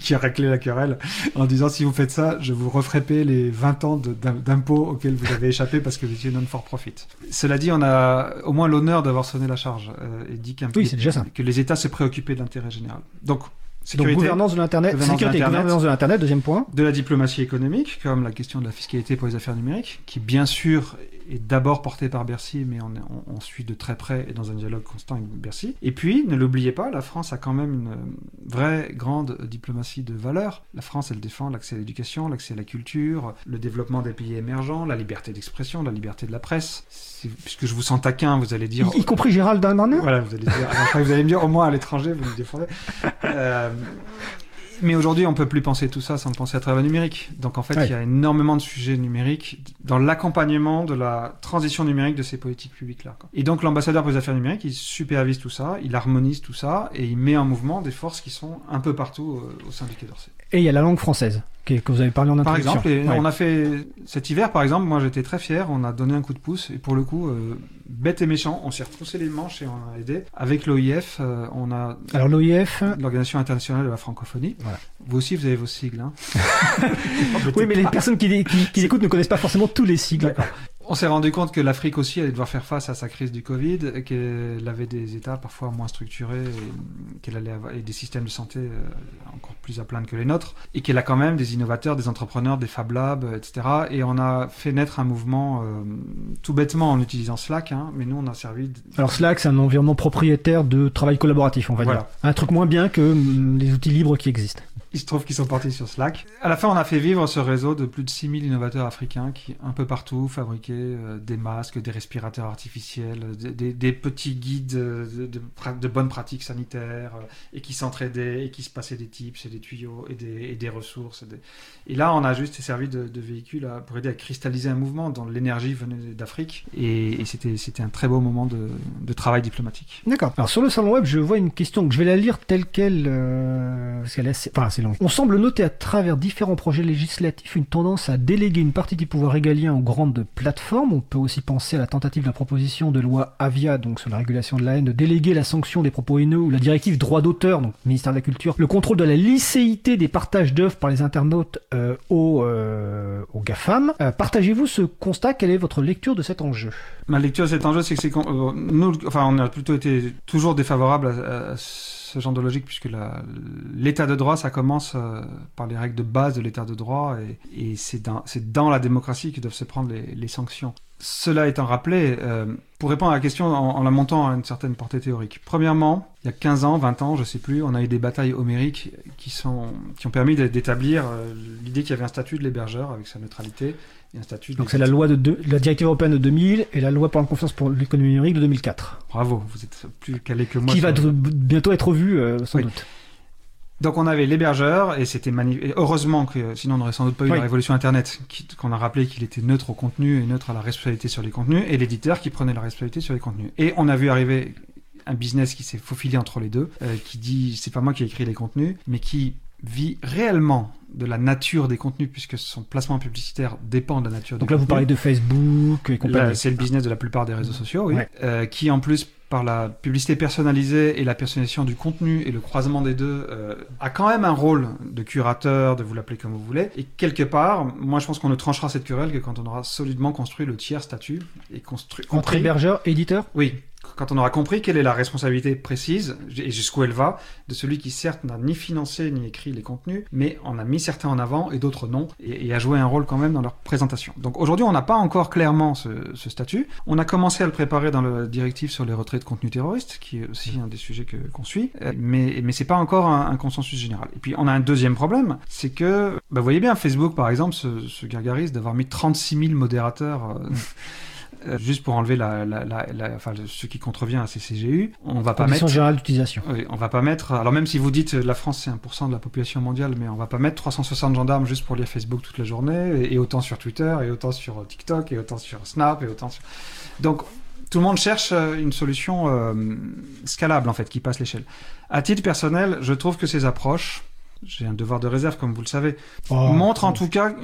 qui a raclé la querelle en disant si vous faites ça, je vous referai payer les 20 ans d'impôts auxquels vous avez échappé parce que vous étiez non-for-profit. Cela dit, on a au moins l'honneur d'avoir sonné la charge euh, et dit qu'un Oui, déjà ça. que les États se préoccupaient de l'intérêt général. Donc, Donc sécurité, gouvernance de l'Internet, sécurité gouvernance de l'Internet, deuxième point. de la diplomatie économique, comme la question de la fiscalité pour les affaires numériques, qui bien sûr est d'abord portée par Bercy, mais on, est- on- on suit de très près et dans un dialogue constant avec Bercy. Et puis, ne l'oubliez pas, la France a quand même une vraie grande diplomatie de valeur. La France, elle défend l'accès à l'éducation, l'accès à la culture, le développement des pays émergents, la liberté d'expression, la liberté de la presse. Puisque je vous sens taquin, vous allez dire... Y, y compris Gérald Darmanin Voilà, vous allez dire, après, vous allez me dire au moins à l'étranger, vous me défendez. Euh, mais aujourd'hui, on peut plus penser tout ça sans penser à travers le numérique. Donc en fait, Ouais. il y a énormément de sujets numériques dans l'accompagnement de la transition numérique de ces politiques publiques-là. Et donc l'ambassadeur pour les affaires numériques, il supervise tout ça, il harmonise tout ça, et il met en mouvement des forces qui sont un peu partout euh, au sein du Quai d'Orsay. Et il y a la langue française, que vous avez parlé en Par introduction. exemple, et Ouais. on a fait cet hiver, par exemple, moi j'étais très fier, on a donné un coup de pouce, et pour le coup, euh, bête et méchant, on s'est retroussé les manches et on a aidé. Avec l'OIF, euh, on a Alors l'OIF, l'Organisation internationale de la francophonie. Voilà. Vous aussi, vous avez vos sigles. Hein. (laughs) oui, mais les personnes qui, qui, qui l'écoutent ne connaissent pas forcément tous les sigles. On s'est rendu compte que l'Afrique aussi allait devoir faire face à sa crise du Covid, qu'elle avait des États parfois moins structurés, et qu'elle allait avoir et des systèmes de santé euh, encore plus à plaindre que les nôtres, et qu'elle a quand même des innovateurs, des entrepreneurs, des Fab Labs, euh, etc. Et on a fait naître un mouvement euh, tout bêtement en utilisant Slack, hein, mais nous on a servi. de- Alors Slack, c'est un environnement propriétaire de travail collaboratif, on va Voilà. dire. Un truc moins bien que hum, les outils libres qui existent. Il se trouve qu'ils sont partis sur Slack. À la fin, on a fait vivre ce réseau de plus de 6000 innovateurs africains qui, un peu partout, fabriquaient euh, des masques, des respirateurs artificiels, des, petits guides euh, de, bonnes pratiques sanitaires, euh, et qui s'entraidaient, et qui se passaient des tips et des tuyaux, et des, ressources. Et, là, on a juste servi de, véhicule pour aider à cristalliser un mouvement dont l'énergie venait d'Afrique. Et, c'était un très beau moment de, travail diplomatique. D'accord. Alors sur le salon web, je vois une question que je vais la lire telle qu'elle, parce qu'elle est assez, assez. On semble noter à travers différents projets législatifs une tendance à déléguer une partie du pouvoir régalien aux grandes plateformes. On peut aussi penser à la tentative de la proposition de loi Avia, donc sur la régulation de la haine, de déléguer la sanction des propos haineux ou la directive droit d'auteur, donc ministère de la Culture, le contrôle de la licéité des partages d'œuvres par les internautes euh, aux, euh, aux GAFAM. Euh, Partagez-vous ce constat? Quelle est votre lecture de cet enjeu? Ma lecture de cet enjeu, c'est que c'est euh, nous, enfin, on a plutôt été toujours défavorable à, à ce genre de logique, puisque l'état de droit, ça commence euh, par les règles de base de l'état de droit, et, c'est dans, la démocratie que doivent se prendre les sanctions. Cela étant rappelé, euh, pour répondre à la question en, en la montant à une certaine portée théorique. Premièrement, il y a 15 ans, 20 ans, je sais plus, on a eu des batailles homériques qui, sont, qui ont permis d'é- d'établir euh, l'idée qu'il y avait un statut de l'hébergeur avec sa neutralité, et un statut Donc des- c'est la loi de deux- la directive européenne de 2000 et la loi pour la confiance pour l'économie numérique de 2004, Bravo, vous êtes plus calé que moi. qui va bientôt être revue euh, sans Oui. doute. Donc on avait l'hébergeur et c'était magnifique. Heureusement que sinon on n'aurait sans doute pas eu Oui. la révolution Internet, qu'on a rappelé qu'il était neutre au contenu et neutre à la responsabilité sur les contenus, et l'éditeur qui prenait la responsabilité sur les contenus. Et on a vu arriver un business qui s'est faufilé entre les deux, euh, qui dit c'est pas moi qui ai écrit les contenus, mais qui vit réellement de la nature des contenus puisque son placement publicitaire dépend de la nature Donc des là vous parlez de Facebook et compagnie. C'est le business de la plupart des réseaux sociaux, oui. Ouais. Euh, qui en plus, par la publicité personnalisée et la personnalisation du contenu et le croisement des deux, euh, a quand même un rôle de curateur, de vous l'appeler comme vous voulez. Et quelque part, moi je pense qu'on ne tranchera cette querelle que quand on aura solidement construit le tiers statut et construit. Entre hébergeur, éditeur? Oui, quand on aura compris quelle est la responsabilité précise et jusqu'où elle va de celui qui certes n'a ni financé ni écrit les contenus, mais en a mis certains en avant et d'autres non, et, a joué un rôle quand même dans leur présentation. Donc aujourd'hui, on n'a pas encore clairement ce, statut. On a commencé à le préparer dans le directive sur les retraits de contenu terroriste, qui est aussi un des sujets qu'on suit, euh, mais, mais c'est pas encore un, consensus général. Et puis on a un deuxième problème, c'est que, bah, vous voyez bien, Facebook par exemple se, se gargarise d'avoir mis 36 000 modérateurs. euh, euh, juste pour enlever la, la, la, la- enfin, le- ce qui contrevient à ces CGU, on va pas mettre. générales d'utilisation. Oui, on va pas mettre. Alors même si vous dites euh, la France c'est 1% de la population mondiale, mais on va pas mettre 360 gendarmes juste pour lire Facebook toute la journée, et, et autant sur Twitter, et autant sur euh, TikTok, et autant sur Snap, et autant sur. Donc tout le monde cherche une solution euh, scalable en fait, qui passe l'échelle. À titre personnel, je trouve que ces approches, j'ai un devoir de réserve comme vous le savez, Oh, montre en tout cas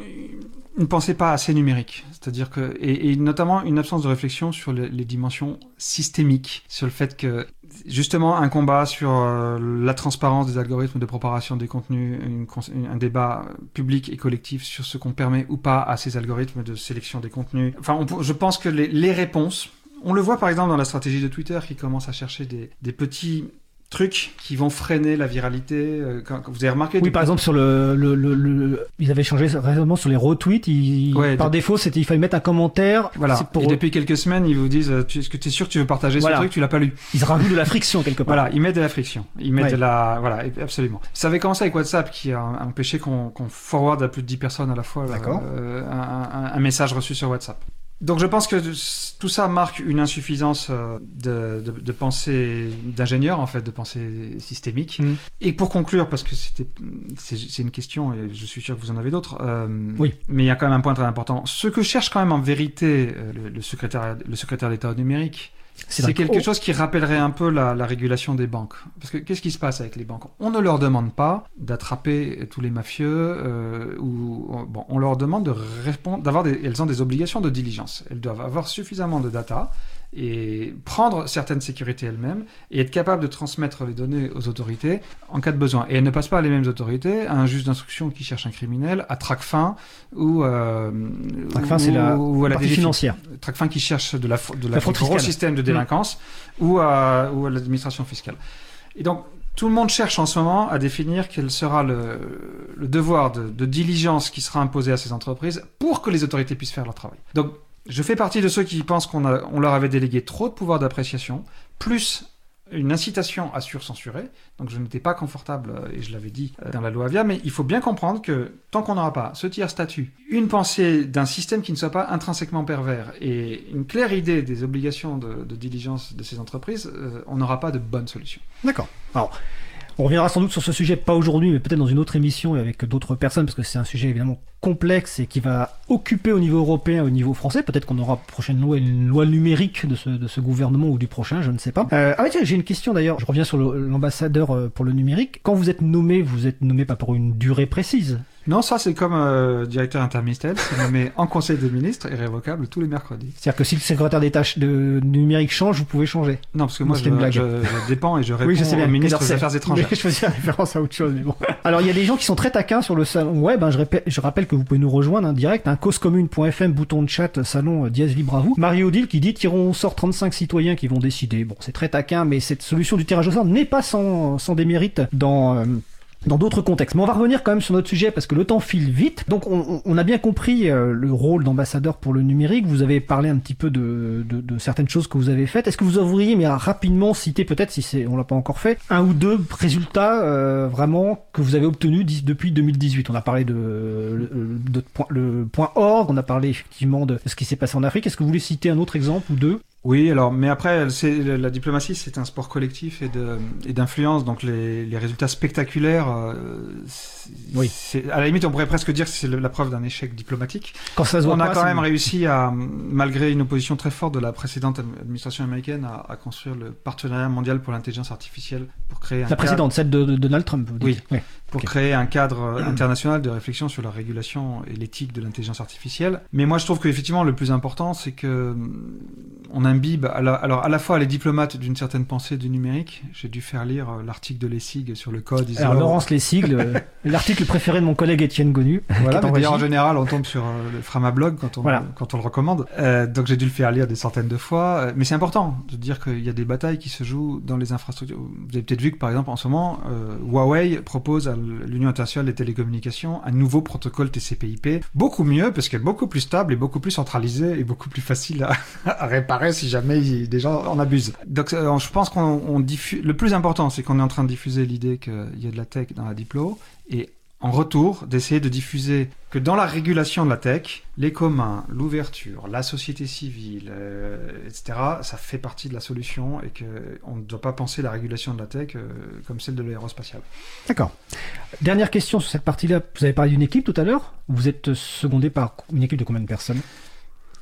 une pensée pas assez numérique. C'est-à-dire que, et, notamment une absence de réflexion sur les, dimensions systémiques, sur le fait que, justement, un combat sur euh, la transparence des algorithmes de préparation des contenus, un débat public et collectif sur ce qu'on permet ou pas à ces algorithmes de sélection des contenus. Enfin, je pense que les, réponses, on le voit par exemple dans la stratégie de Twitter qui commence à chercher des petits trucs qui vont freiner la viralité. euh, Quand, quand vous avez remarqué Oui, par exemple, sur le, le, le, le- ils avaient changé récemment sur les retweets. Ils, Ouais, par défaut, c'était il fallait mettre un commentaire. Voilà. Pour Et depuis quelques semaines, ils vous disent euh, Est-ce que tu es sûr que tu veux partager Voilà. ce truc? Tu l'as pas lu. ils rajoutent de la friction quelque part. Voilà, ils mettent de la friction. Ils mettent Ouais. de la. Voilà, absolument. Ça avait commencé avec WhatsApp qui a empêché qu'on qu'on forward à plus de 10 personnes à la fois euh, D'accord. euh, un, un- un message reçu sur WhatsApp. Donc je pense que tout ça marque une insuffisance euh, de, de, de pensée d'ingénieur, en fait, de pensée systémique. Mm. Et pour conclure, parce que c'était c'est une question, et je suis sûr que vous en avez d'autres, euh, Oui. mais il y a quand même un point très important. Ce que cherche quand même en vérité euh, le, le secrétaire, le secrétaire d'État au numérique, C'est quelque Oh. chose qui rappellerait un peu la, la régulation des banques. Parce que qu'est-ce qui se passe avec les banques? On ne leur demande pas d'attraper tous les mafieux, euh, ou bon, on leur demande de répondre, d'avoir des, elles ont des obligations de diligence. Elles doivent avoir suffisamment de data et prendre certaines sécurités elles-mêmes et être capables de transmettre les données aux autorités en cas de besoin. Et elles ne passent pas à les mêmes autorités à un juge d'instruction qui cherche un criminel, à Tracfin ou euh, Tracfin, ou- c'est la ou à la partie financière. Tracfin qui cherche de la, de la, La fraude gros système de délinquance ou à, ou à l'administration fiscale. Et donc, tout le monde cherche en ce moment à définir quel sera le, le devoir de, de diligence qui sera imposé à ces entreprises pour que les autorités puissent faire leur travail. Donc, je fais partie de ceux qui pensent qu'on leur avait délégué trop de pouvoir d'appréciation, plus une incitation à surcensurer. Donc je n'étais pas confortable, euh, et je l'avais dit euh, dans la loi Avia, mais il faut bien comprendre que tant qu'on n'aura pas ce tiers statut, une pensée d'un système qui ne soit pas intrinsèquement pervers et une claire idée des obligations de, de diligence de ces entreprises, euh, on n'aura pas de bonne solution. D'accord. Alors, on reviendra sans doute sur ce sujet, pas aujourd'hui, mais peut-être dans une autre émission et avec d'autres personnes, parce que c'est un sujet évidemment complexe et qui va occuper au niveau européen, au niveau français. Peut-être qu'on aura prochaine loi, une loi numérique de ce, de ce gouvernement ou du prochain, je ne sais pas. Euh, ah ouais, tiens, j'ai une question d'ailleurs. Je reviens sur l'ambassadeur euh, pour le numérique. Quand vous êtes nommé, vous êtes nommé pas pour une durée précise. Non, ça c'est comme euh, directeur interministériel, c'est nommé (laughs) en Conseil des ministres et révocable tous les mercredis. C'est-à-dire que si le secrétaire d'État ch- de numérique change, vous pouvez changer. Non, parce que moi je, je- je dépends et je réponds Oui, je sais bien. au ministre des Affaires (laughs) étrangères. mais je faisais référence à autre chose, mais bon. Alors, il y a des gens qui sont très taquins sur le salon web. je, répète- je rappelle que vous pouvez nous rejoindre en direct. Hein, causecommune.fm, bouton de chat, salon euh, dièse libre à vous. Marie-Odile qui dit tirons au sort 35 citoyens qui vont décider. Bon, c'est très taquin, mais cette solution du tirage au sort n'est pas sans, sans démérite dans... euh, dans d'autres contextes. Mais on va revenir quand même sur notre sujet parce que le temps file vite. Donc on, a bien compris euh, le rôle d'ambassadeur pour le numérique. Vous avez parlé un petit peu de, de, certaines choses que vous avez faites. Est-ce que vous ouvriez, mais rapidement citer peut-être, si c'est, on l'a pas encore fait, un ou deux résultats euh, vraiment que vous avez obtenus depuis 2018 On a parlé de, le- de point- le point org, on a parlé effectivement de ce qui s'est passé en Afrique. Est-ce que vous voulez citer un autre exemple ou deux? Oui, alors, mais après, c'est, la diplomatie, c'est un sport collectif et, de, et d'influence, donc les, les résultats spectaculaires, euh, Oui. c'est- à la limite, on pourrait presque dire que c'est la preuve d'un échec diplomatique. Quand ça se voit On a pas, quand même réussi à, malgré une opposition très forte de la précédente administration américaine, à, à construire le partenariat mondial pour l'intelligence artificielle pour créer un La cadre- précédente, celle de, de Donald Trump. Vous dites. Oui. Pour créer un cadre (clears throat) international de réflexion sur la régulation et l'éthique de l'intelligence artificielle. Mais moi, je trouve qu'effectivement, le plus important, c'est que hum, on imbibe, à la- alors à la fois les diplomates d'une certaine pensée du numérique. J'ai dû faire lire euh, l'article de Lessig sur le code. Alors Laurence les sigles, euh, (laughs) l'article préféré de mon collègue Étienne Gonu. Voilà, en mais général, on tombe sur euh, le Framablog quand on, Voilà. quand on le recommande. Euh, donc j'ai dû le faire lire des centaines de fois. Mais c'est important de dire qu'il y a des batailles qui se jouent dans les infrastructures. Vous avez peut-être vu que, par exemple, en ce moment, euh, Huawei propose à l'Union internationale des télécommunications un nouveau protocole TCP/IP, beaucoup mieux, parce qu'il est beaucoup plus stable et beaucoup plus centralisé et beaucoup plus facile à, (laughs) réparer si jamais des gens en abusent. Donc euh, je pense qu'on on diffuse... Le plus important, c'est qu'on est en train de diffuser l'idée qu'il y a de la tech dans la diplo, et en retour d'essayer de diffuser que dans la régulation de la tech, les communs, l'ouverture, la société civile, euh, etc., ça fait partie de la solution et qu'on ne doit pas penser la régulation de la tech euh, comme celle de l'aérospatiale. D'accord. Dernière question sur cette partie-là. Vous avez parlé d'une équipe tout à l'heure. Vous êtes secondé par une équipe de combien de personnes?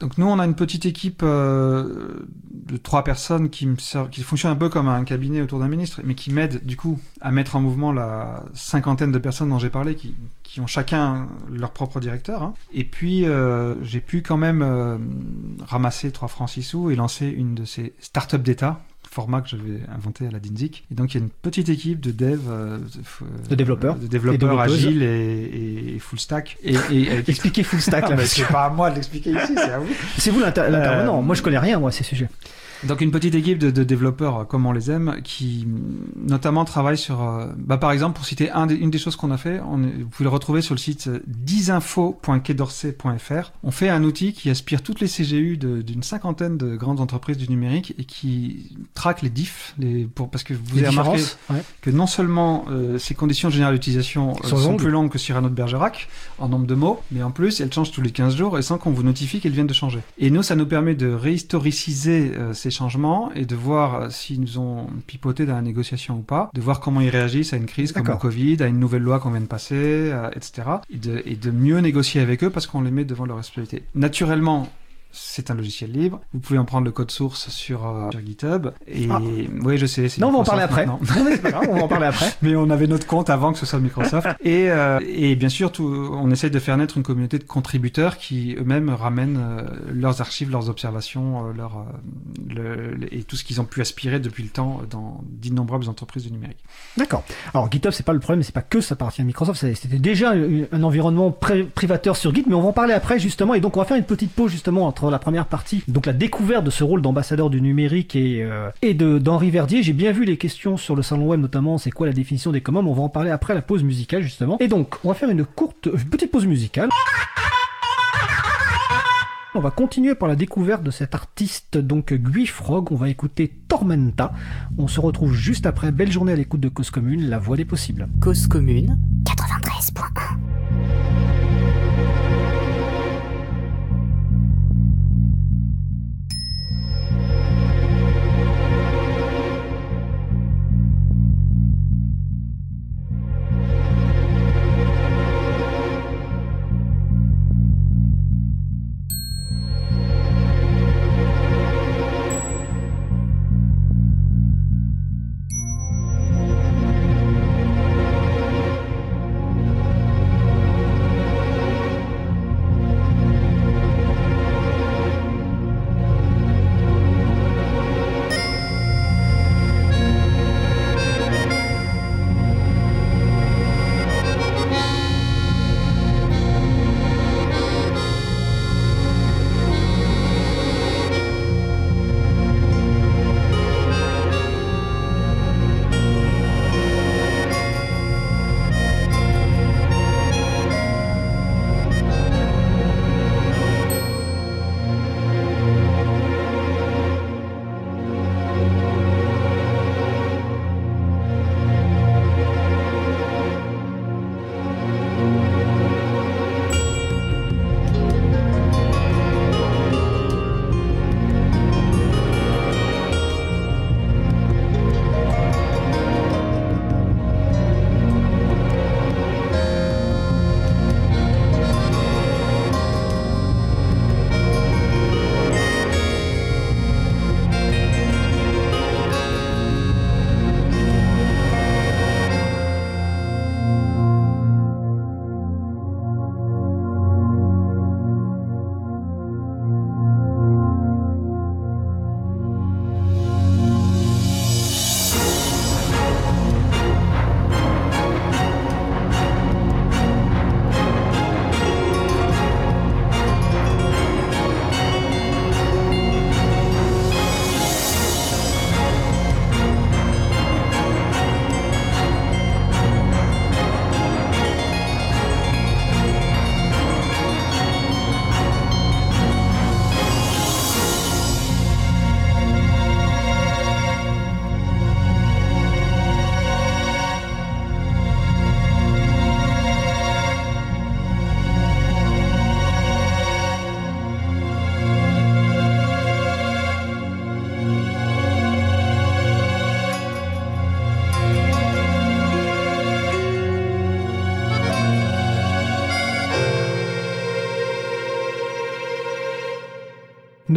Donc nous, on a une petite équipe euh, de trois personnes qui, me fonctionne un peu comme un cabinet autour d'un ministre, mais qui m'aident du coup à mettre en mouvement la cinquantaine de personnes dont j'ai parlé, qui, ont chacun leur propre directeur. hein. Et puis, euh, j'ai pu quand même euh, ramasser 3 francs 6 sous et lancer une de ces startups d'État format que j'avais inventé à la DINSIC. Et donc il y a une petite équipe de dev, euh, de, De développeurs. de développeurs agiles et, et full stack. Et, et, (laughs) avec- Expliquez full stack Ah, là. mais c'est pas à moi de l'expliquer ici, c'est à vous. C'est vous l'inter- l'intervenant. Euh, Moi je connais rien moi à ces sujets. Donc une petite équipe de, de développeurs euh, comme on les aime, qui notamment travaillent sur, euh, bah, par exemple pour citer un des- une des choses qu'on a fait, on vous pouvez le retrouver sur le site euh, 10info.quaidorsay.fr. On fait un outil qui aspire toutes les CGU d'une cinquantaine de grandes entreprises du numérique et qui traque les diffs, les, pour, parce que vous Les avez remarqué ouais. que non seulement euh, ces conditions générales d'utilisation euh, Sont sont, plus longues que Cyrano de Bergerac en nombre de mots, mais en plus elles changent tous les 15 jours et sans qu'on vous notifie qu'elles viennent de changer. Et nous, ça nous permet de réhistoriciser ces changements et de voir euh, s'ils nous ont pipoté dans la négociation ou pas, de voir comment ils réagissent à une crise comme le. Covid, à une nouvelle loi qu'on vient de passer, euh, etc. Et de, et de mieux négocier avec eux parce qu'on les met devant leur responsabilité. Naturellement, c'est un logiciel libre. Vous pouvez en prendre le code source sur, euh, sur GitHub. Et Ah. oui, je sais. Non, on va en parler après. Non, mais c'est pas grave, on va en parler après. (laughs) Mais on avait notre compte avant que ce soit Microsoft. (laughs) et, euh, et bien sûr, tout, on essaye de faire naître une communauté de contributeurs qui eux-mêmes ramènent euh, leurs archives, leurs observations, leur, le- le- et tout ce qu'ils ont pu aspirer depuis le temps dans d'innombrables entreprises du numérique. D'accord. Alors GitHub c'est pas le problème, c'est pas que ça appartient à Microsoft. C'était déjà un, un environnement privateur sur Git, mais on va en parler après justement. Et donc on va faire une petite pause justement entre la première partie, donc la découverte de ce rôle d'ambassadeur du numérique et euh, et de d'Henri Verdier. J'ai bien vu les questions sur le salon web notamment. C'est quoi la définition des communs On va en parler après la pause musicale justement. Et donc on va faire une courte, une petite pause musicale. On va continuer par la découverte de cet artiste, donc Guy Frog. On va écouter Tormenta. On se retrouve juste après. Belle journée à l'écoute de Cause Commune, la voix des possibles. Cause commune. 93.1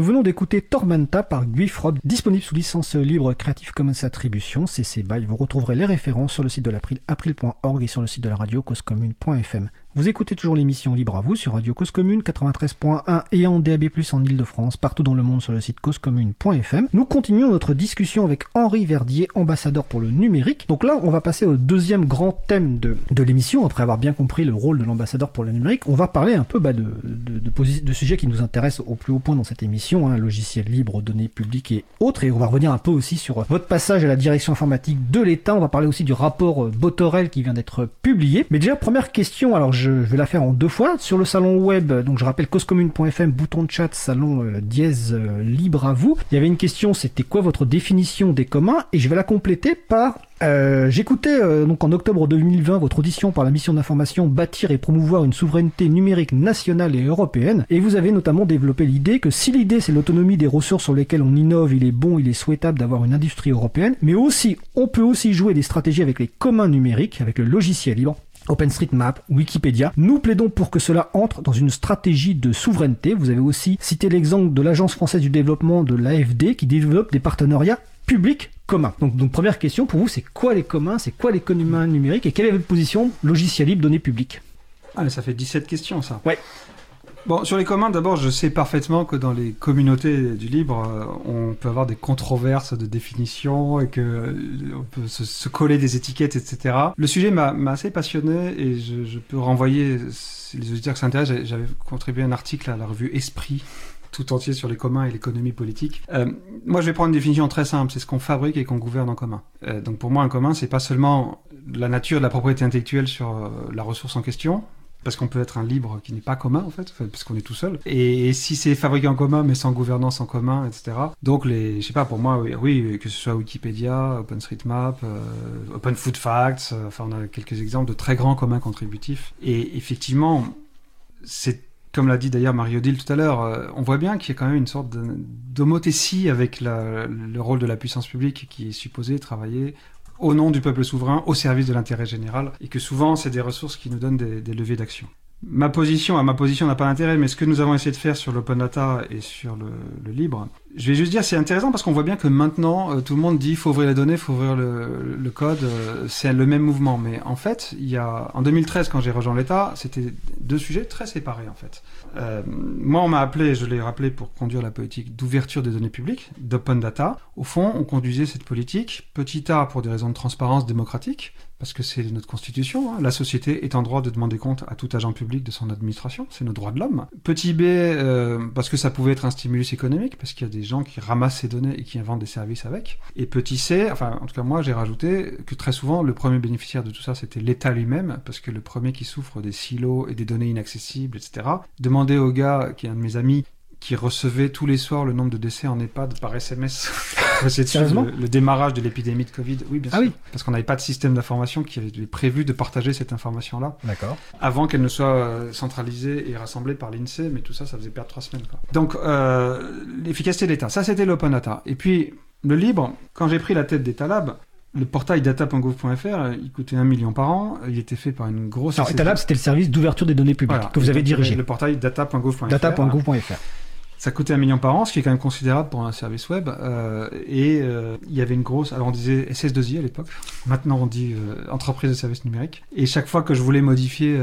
venons d'écouter Tormenta par Guy Frog, disponible sous licence libre Creative Commons Attribution, CC BY. Vous retrouverez les références sur le site de l'April, april.org et sur le site de la radio causecommune.fm. Vous écoutez toujours l'émission Libre à vous sur Radio Cause Commune 93.1 et en DAB+, en Ile-de-France, partout dans le monde sur le site causecommune.fm. Nous continuons notre discussion avec Henri Verdier, ambassadeur pour le numérique. Donc là, on va passer au deuxième grand thème de, de l'émission, après avoir bien compris le rôle de l'ambassadeur pour le numérique. On va parler un peu bah, de, de, de, sujets qui nous intéressent au plus haut point dans cette émission, hein, logiciels libres, données publiques et autres. Et on va revenir un peu aussi sur votre passage à la direction informatique de l'État. On va parler aussi du rapport euh, Botorel qui vient d'être publié. Mais déjà, première question, alors vais la faire en deux fois. Sur le salon web, donc je rappelle causecommune.fm, bouton de chat, salon euh, dièse euh, libre à vous. Il y avait une question, c'était quoi votre définition des communs? Et je vais la compléter par euh, J'écoutais donc en octobre 2020 votre audition par la mission d'information Bâtir et promouvoir une souveraineté numérique nationale et européenne, et vous avez notamment développé l'idée que si l'idée c'est l'autonomie des ressources sur lesquelles on innove, il est bon, il est souhaitable d'avoir une industrie européenne, mais aussi on peut aussi jouer des stratégies avec les communs numériques, avec le logiciel libre. OpenStreetMap, Wikipédia. Nous plaidons pour que cela entre dans une stratégie de souveraineté. Vous avez aussi cité l'exemple de l'Agence française du développement de l'AFD qui développe des partenariats publics communs. Donc, donc première question pour vous, c'est quoi les communs, c'est quoi les communs numériques et quelle est votre position logiciel libre, données publiques Ah, mais ça fait 17 questions, ça. Ouais. Bon, sur les communs, d'abord, je sais parfaitement que dans les communautés du libre, euh, on peut avoir des controverses de définition et que euh, on peut se, coller des étiquettes, etc. Le sujet m'a assez passionné et je, peux renvoyer, si les auditeurs s'intéressent, j'avais contribué un article à la revue Esprit tout entier sur les communs et l'économie politique. Euh, moi, je vais prendre une définition très simple, c'est ce qu'on fabrique et qu'on gouverne en commun. Donc pour moi, un commun, c'est pas seulement la nature de la propriété intellectuelle sur la ressource en question, parce qu'on peut être un libre qui n'est pas commun en fait, parce qu'on est tout seul. Et, si c'est fabriqué en commun mais sans gouvernance en commun, etc. Donc les, je sais pas, pour moi, oui, que ce soit Wikipédia, OpenStreetMap, euh, euh, enfin on a quelques exemples de très grands communs contributifs. Et effectivement, c'est comme l'a dit d'ailleurs Marie-Odile tout à l'heure, euh, on voit bien qu'il y a quand même une sorte d'homothétie avec le rôle de la puissance publique qui est supposé travailler au nom du peuple souverain, au service de l'intérêt général, et que souvent c'est des ressources qui nous donnent des, leviers d'action. Ma position, ma position n'a pas d'intérêt, mais ce que nous avons essayé de faire sur l'open data et sur le, libre, je vais juste dire c'est intéressant parce qu'on voit bien que maintenant euh, tout le monde dit faut ouvrir les données, faut ouvrir le, le code, euh, c'est le même mouvement. Mais en fait, il y a en 2013 quand j'ai rejoint l'État, c'était deux sujets très séparés en fait. Euh, moi, on m'a appelé, je l'ai rappelé, pour conduire la politique d'ouverture des données publiques, d'open data. Au fond, on conduisait cette politique petit a pour des raisons de transparence démocratique, parce que c'est notre constitution. Hein. La société est en droit de demander compte à tout agent public de son administration. C'est nos droits de l'homme. Petit b, euh, parce que ça pouvait être un stimulus économique, parce qu'il y a des gens qui ramassent ces données et qui inventent des services avec. Et petit c, enfin, en tout cas, moi, j'ai rajouté que très souvent, le premier bénéficiaire de tout ça, c'était l'État lui-même, parce que le premier qui souffre des silos et des données inaccessibles, etc., demandait au gars, qui est un de mes amis, qui recevait tous les soirs le nombre de décès en EHPAD par SMS. (laughs) C'est Sérieusement le, le, démarrage de l'épidémie de Covid. Oui, bien ah sûr. Oui. Parce qu'on n'avait pas de système d'information qui avait prévu de partager cette information-là. D'accord. Avant qu'elle ne soit euh, centralisée et rassemblée par l'INSEE, mais tout ça, ça faisait perdre trois semaines. Quoi. Donc, euh, l'efficacité de l'État. Ça, c'était l'open data. Et puis, le libre, quand j'ai pris la tête d'État Lab, le portail data.gouv.fr, il coûtait un million par an. Il était fait par une grosse. Alors, Etalab, c'était le service d'ouverture des données publiques voilà. que vous avez dirigé. Le portail data.gouv.fr. Data.gouv.fr. Ça coûtait un million par an, ce qui est quand même considérable pour un service web. Euh, et euh, il y avait une grosse. Alors on disait SS2I à l'époque. Maintenant on dit euh, entreprise de services numériques. Et chaque fois que je voulais modifier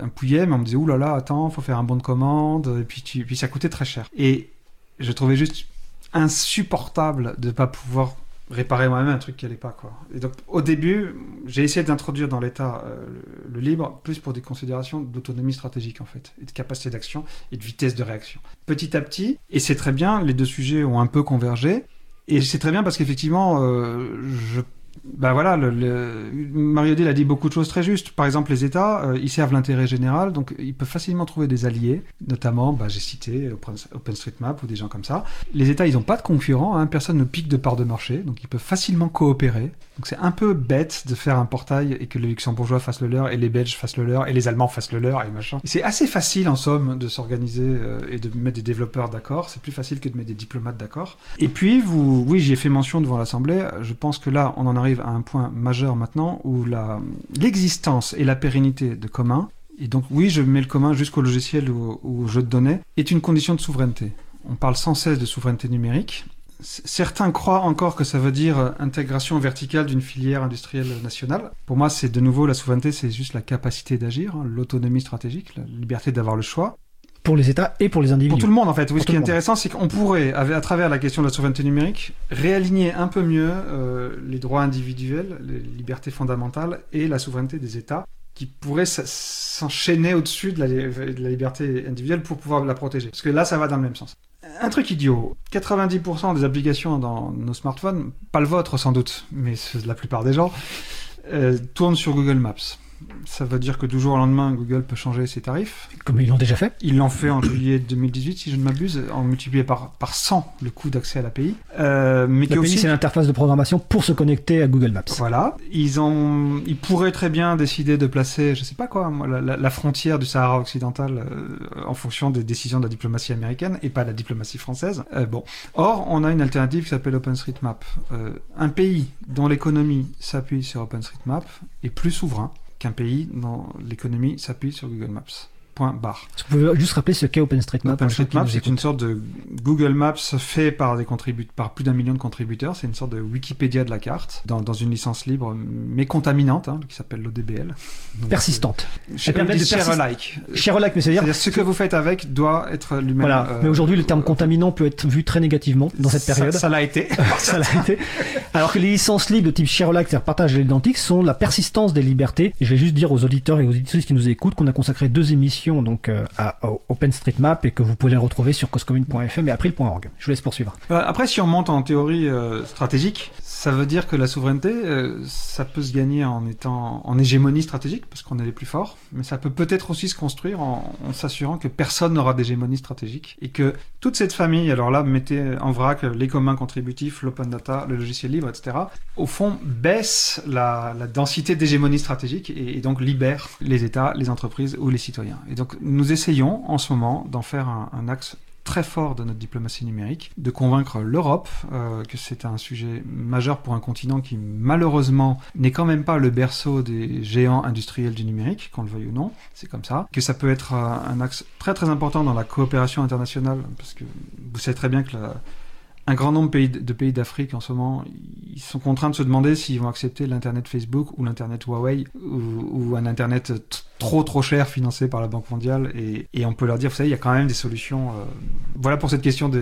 un pouillem, on me disait ouh là là, attends, faut faire un bon de commande. Et puis, puis ça coûtait très cher. Et je trouvais juste insupportable de pas pouvoir réparer moi-même un truc qui allait pas quoi. Et donc au début, j'ai essayé d'introduire dans l'État euh, le, le, libre plus pour des considérations d'autonomie stratégique en fait, et de capacité d'action et de vitesse de réaction. Petit à petit, et c'est très bien, les deux sujets ont un peu convergé. Et c'est très bien parce qu'effectivement, euh, je ben voilà, le, le... Mario Dill a dit beaucoup de choses très justes. Par exemple, les États, euh, ils servent l'intérêt général, donc ils peuvent facilement trouver des alliés, notamment, ben, j'ai cité OpenStreetMap ou des gens comme ça. Les États, ils n'ont pas de concurrents, hein, personne ne pique de part de marché, donc ils peuvent facilement coopérer. Donc c'est un peu bête de faire un portail et que les Luxembourgeois fassent le leur, et les Belges fassent le leur, et les Allemands fassent le leur, et machin. C'est assez facile, en somme, de s'organiser euh, et de mettre des développeurs d'accord. C'est plus facile que de mettre des diplomates d'accord. Et puis, vous, oui, j'y ai fait mention devant l'Assemblée. Je pense que là, on en arrive à un point majeur maintenant où l'existence et la pérennité de commun, et donc oui, je mets le commun jusqu'au logiciel ou au jeu de données, est une condition de souveraineté. On parle sans cesse de souveraineté numérique. Certains croient encore que ça veut dire intégration verticale d'une filière industrielle nationale. Pour moi, c'est de nouveau la souveraineté, c'est juste la capacité d'agir, hein, l'autonomie stratégique, la liberté d'avoir le choix. Pour les États et pour les individus. Pour tout le monde, en fait. Oui, ce qui est intéressant, c'est qu'on pourrait, à travers la question de la souveraineté numérique, réaligner un peu mieux euh, les droits individuels, les libertés fondamentales et la souveraineté des États qui pourraient s'enchaîner au-dessus de, de la liberté individuelle pour pouvoir la protéger. Parce que là, ça va dans le même sens. Un truc idiot. 90% des applications dans nos smartphones, pas le vôtre sans doute, mais la plupart des gens, euh, tournent sur Google Maps. Ça veut dire que du jour au lendemain, Google peut changer ses tarifs. Comme ils l'ont déjà fait. Ils l'ont fait en juillet 2018, si je ne m'abuse, en multiplié par, par 100 le coût d'accès à l'API. Euh, mais L'API, aussi... c'est l'interface de programmation pour se connecter à Google Maps. Voilà. Ils, ont, ils pourraient très bien décider de placer, je sais pas quoi, la, frontière du Sahara occidental euh, en fonction des décisions de la diplomatie américaine et pas de la diplomatie française. Euh, bon. Or, on a une alternative qui s'appelle OpenStreetMap. Euh, un pays dont l'économie s'appuie sur OpenStreetMap est plus souverain qu'un pays dont l'économie s'appuie sur Google Maps. Point barre. Vous pouvez juste rappeler ce qu'est OpenStreetMap OpenStreetMap, c'est une sorte de Google Maps fait par, des par plus d'un million de contributeurs. C'est une sorte de Wikipédia de la carte, dans, dans une licence libre, mais contaminante, hein, qui s'appelle l'ODBL. Persistante. Euh, Elle permet de share-alike. Share-alike, mais c'est-à-dire... ce que vous faites avec doit être lui-même... Voilà, euh, mais aujourd'hui, le terme contaminant peut être vu très négativement dans cette période. Ça l'a été. (laughs) ça l'a été. Alors que les licences libres de type share-alike, c'est-à-dire partage à l'identique, sont la persistance des libertés. Et je vais juste dire aux auditeurs et aux auditrices qui nous écoutent qu'on a consacré deux émissions donc euh, à, OpenStreetMap et que vous pouvez retrouver sur coscommune.fm et april.org. Je vous laisse poursuivre. Après, si on monte en théorie euh, stratégique, Ça veut dire que la souveraineté, euh, ça peut se gagner en étant en hégémonie stratégique, parce qu'on est les plus forts, mais ça peut peut-être aussi se construire en, s'assurant que personne n'aura d'hégémonie stratégique et que toute cette famille, alors là, mettez en vrac les communs contributifs, l'open data, le logiciel libre, etc., au fond, baisse la, densité d'hégémonie stratégique et, donc libère les États, les entreprises ou les citoyens. Et donc, nous essayons en ce moment d'en faire un axe très fort de notre diplomatie numérique, de convaincre l'Europe euh, que c'est un sujet majeur pour un continent qui malheureusement n'est quand même pas le berceau des géants industriels du numérique, qu'on le veuille ou non, c'est comme ça, que ça peut être euh, un axe très très important dans la coopération internationale, parce que vous savez très bien que un grand nombre de pays, d'Afrique en ce moment, ils sont contraints de se demander s'ils vont accepter l'Internet Facebook ou l'Internet Huawei ou un Internet trop trop cher financé par la Banque mondiale et, et, on peut leur dire, vous savez, il y a quand même des solutions. Euh, voilà pour cette question des,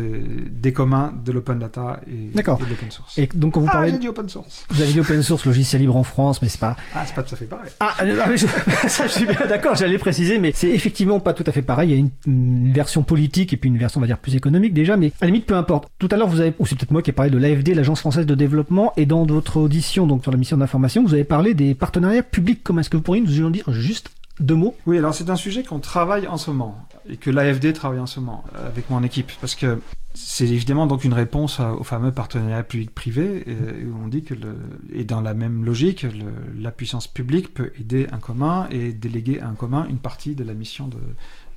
des communs, de l'open data et, et de l'open source. Et donc quand vous ah, parlez, j'ai dit open source. Vous avez dit open source, logiciel libre en France, mais c'est pas. Ah, c'est pas tout à fait pareil. Ah, ah je... (laughs) ça je suis bien d'accord, j'allais préciser, mais c'est effectivement pas tout à fait pareil. Il y a une, une, version politique et puis une version, on va dire, plus économique déjà, mais à la limite, peu importe. Tout à l'heure, vous avez, ou c'est peut-être moi qui ai parlé de l'AFD, l'Agence française de développement, et dans votre audition, donc sur la mission d'information, vous avez parlé des partenariats publics communs. Est-ce que vous pourriez nous en dire juste deux mots? Oui, alors c'est un sujet qu'on travaille en ce moment et que l'AFD travaille en ce moment avec mon équipe parce que c'est évidemment donc une réponse au fameux partenariat public-privé où on dit que et dans la même logique, la puissance publique peut aider un commun et déléguer à un commun une partie de la mission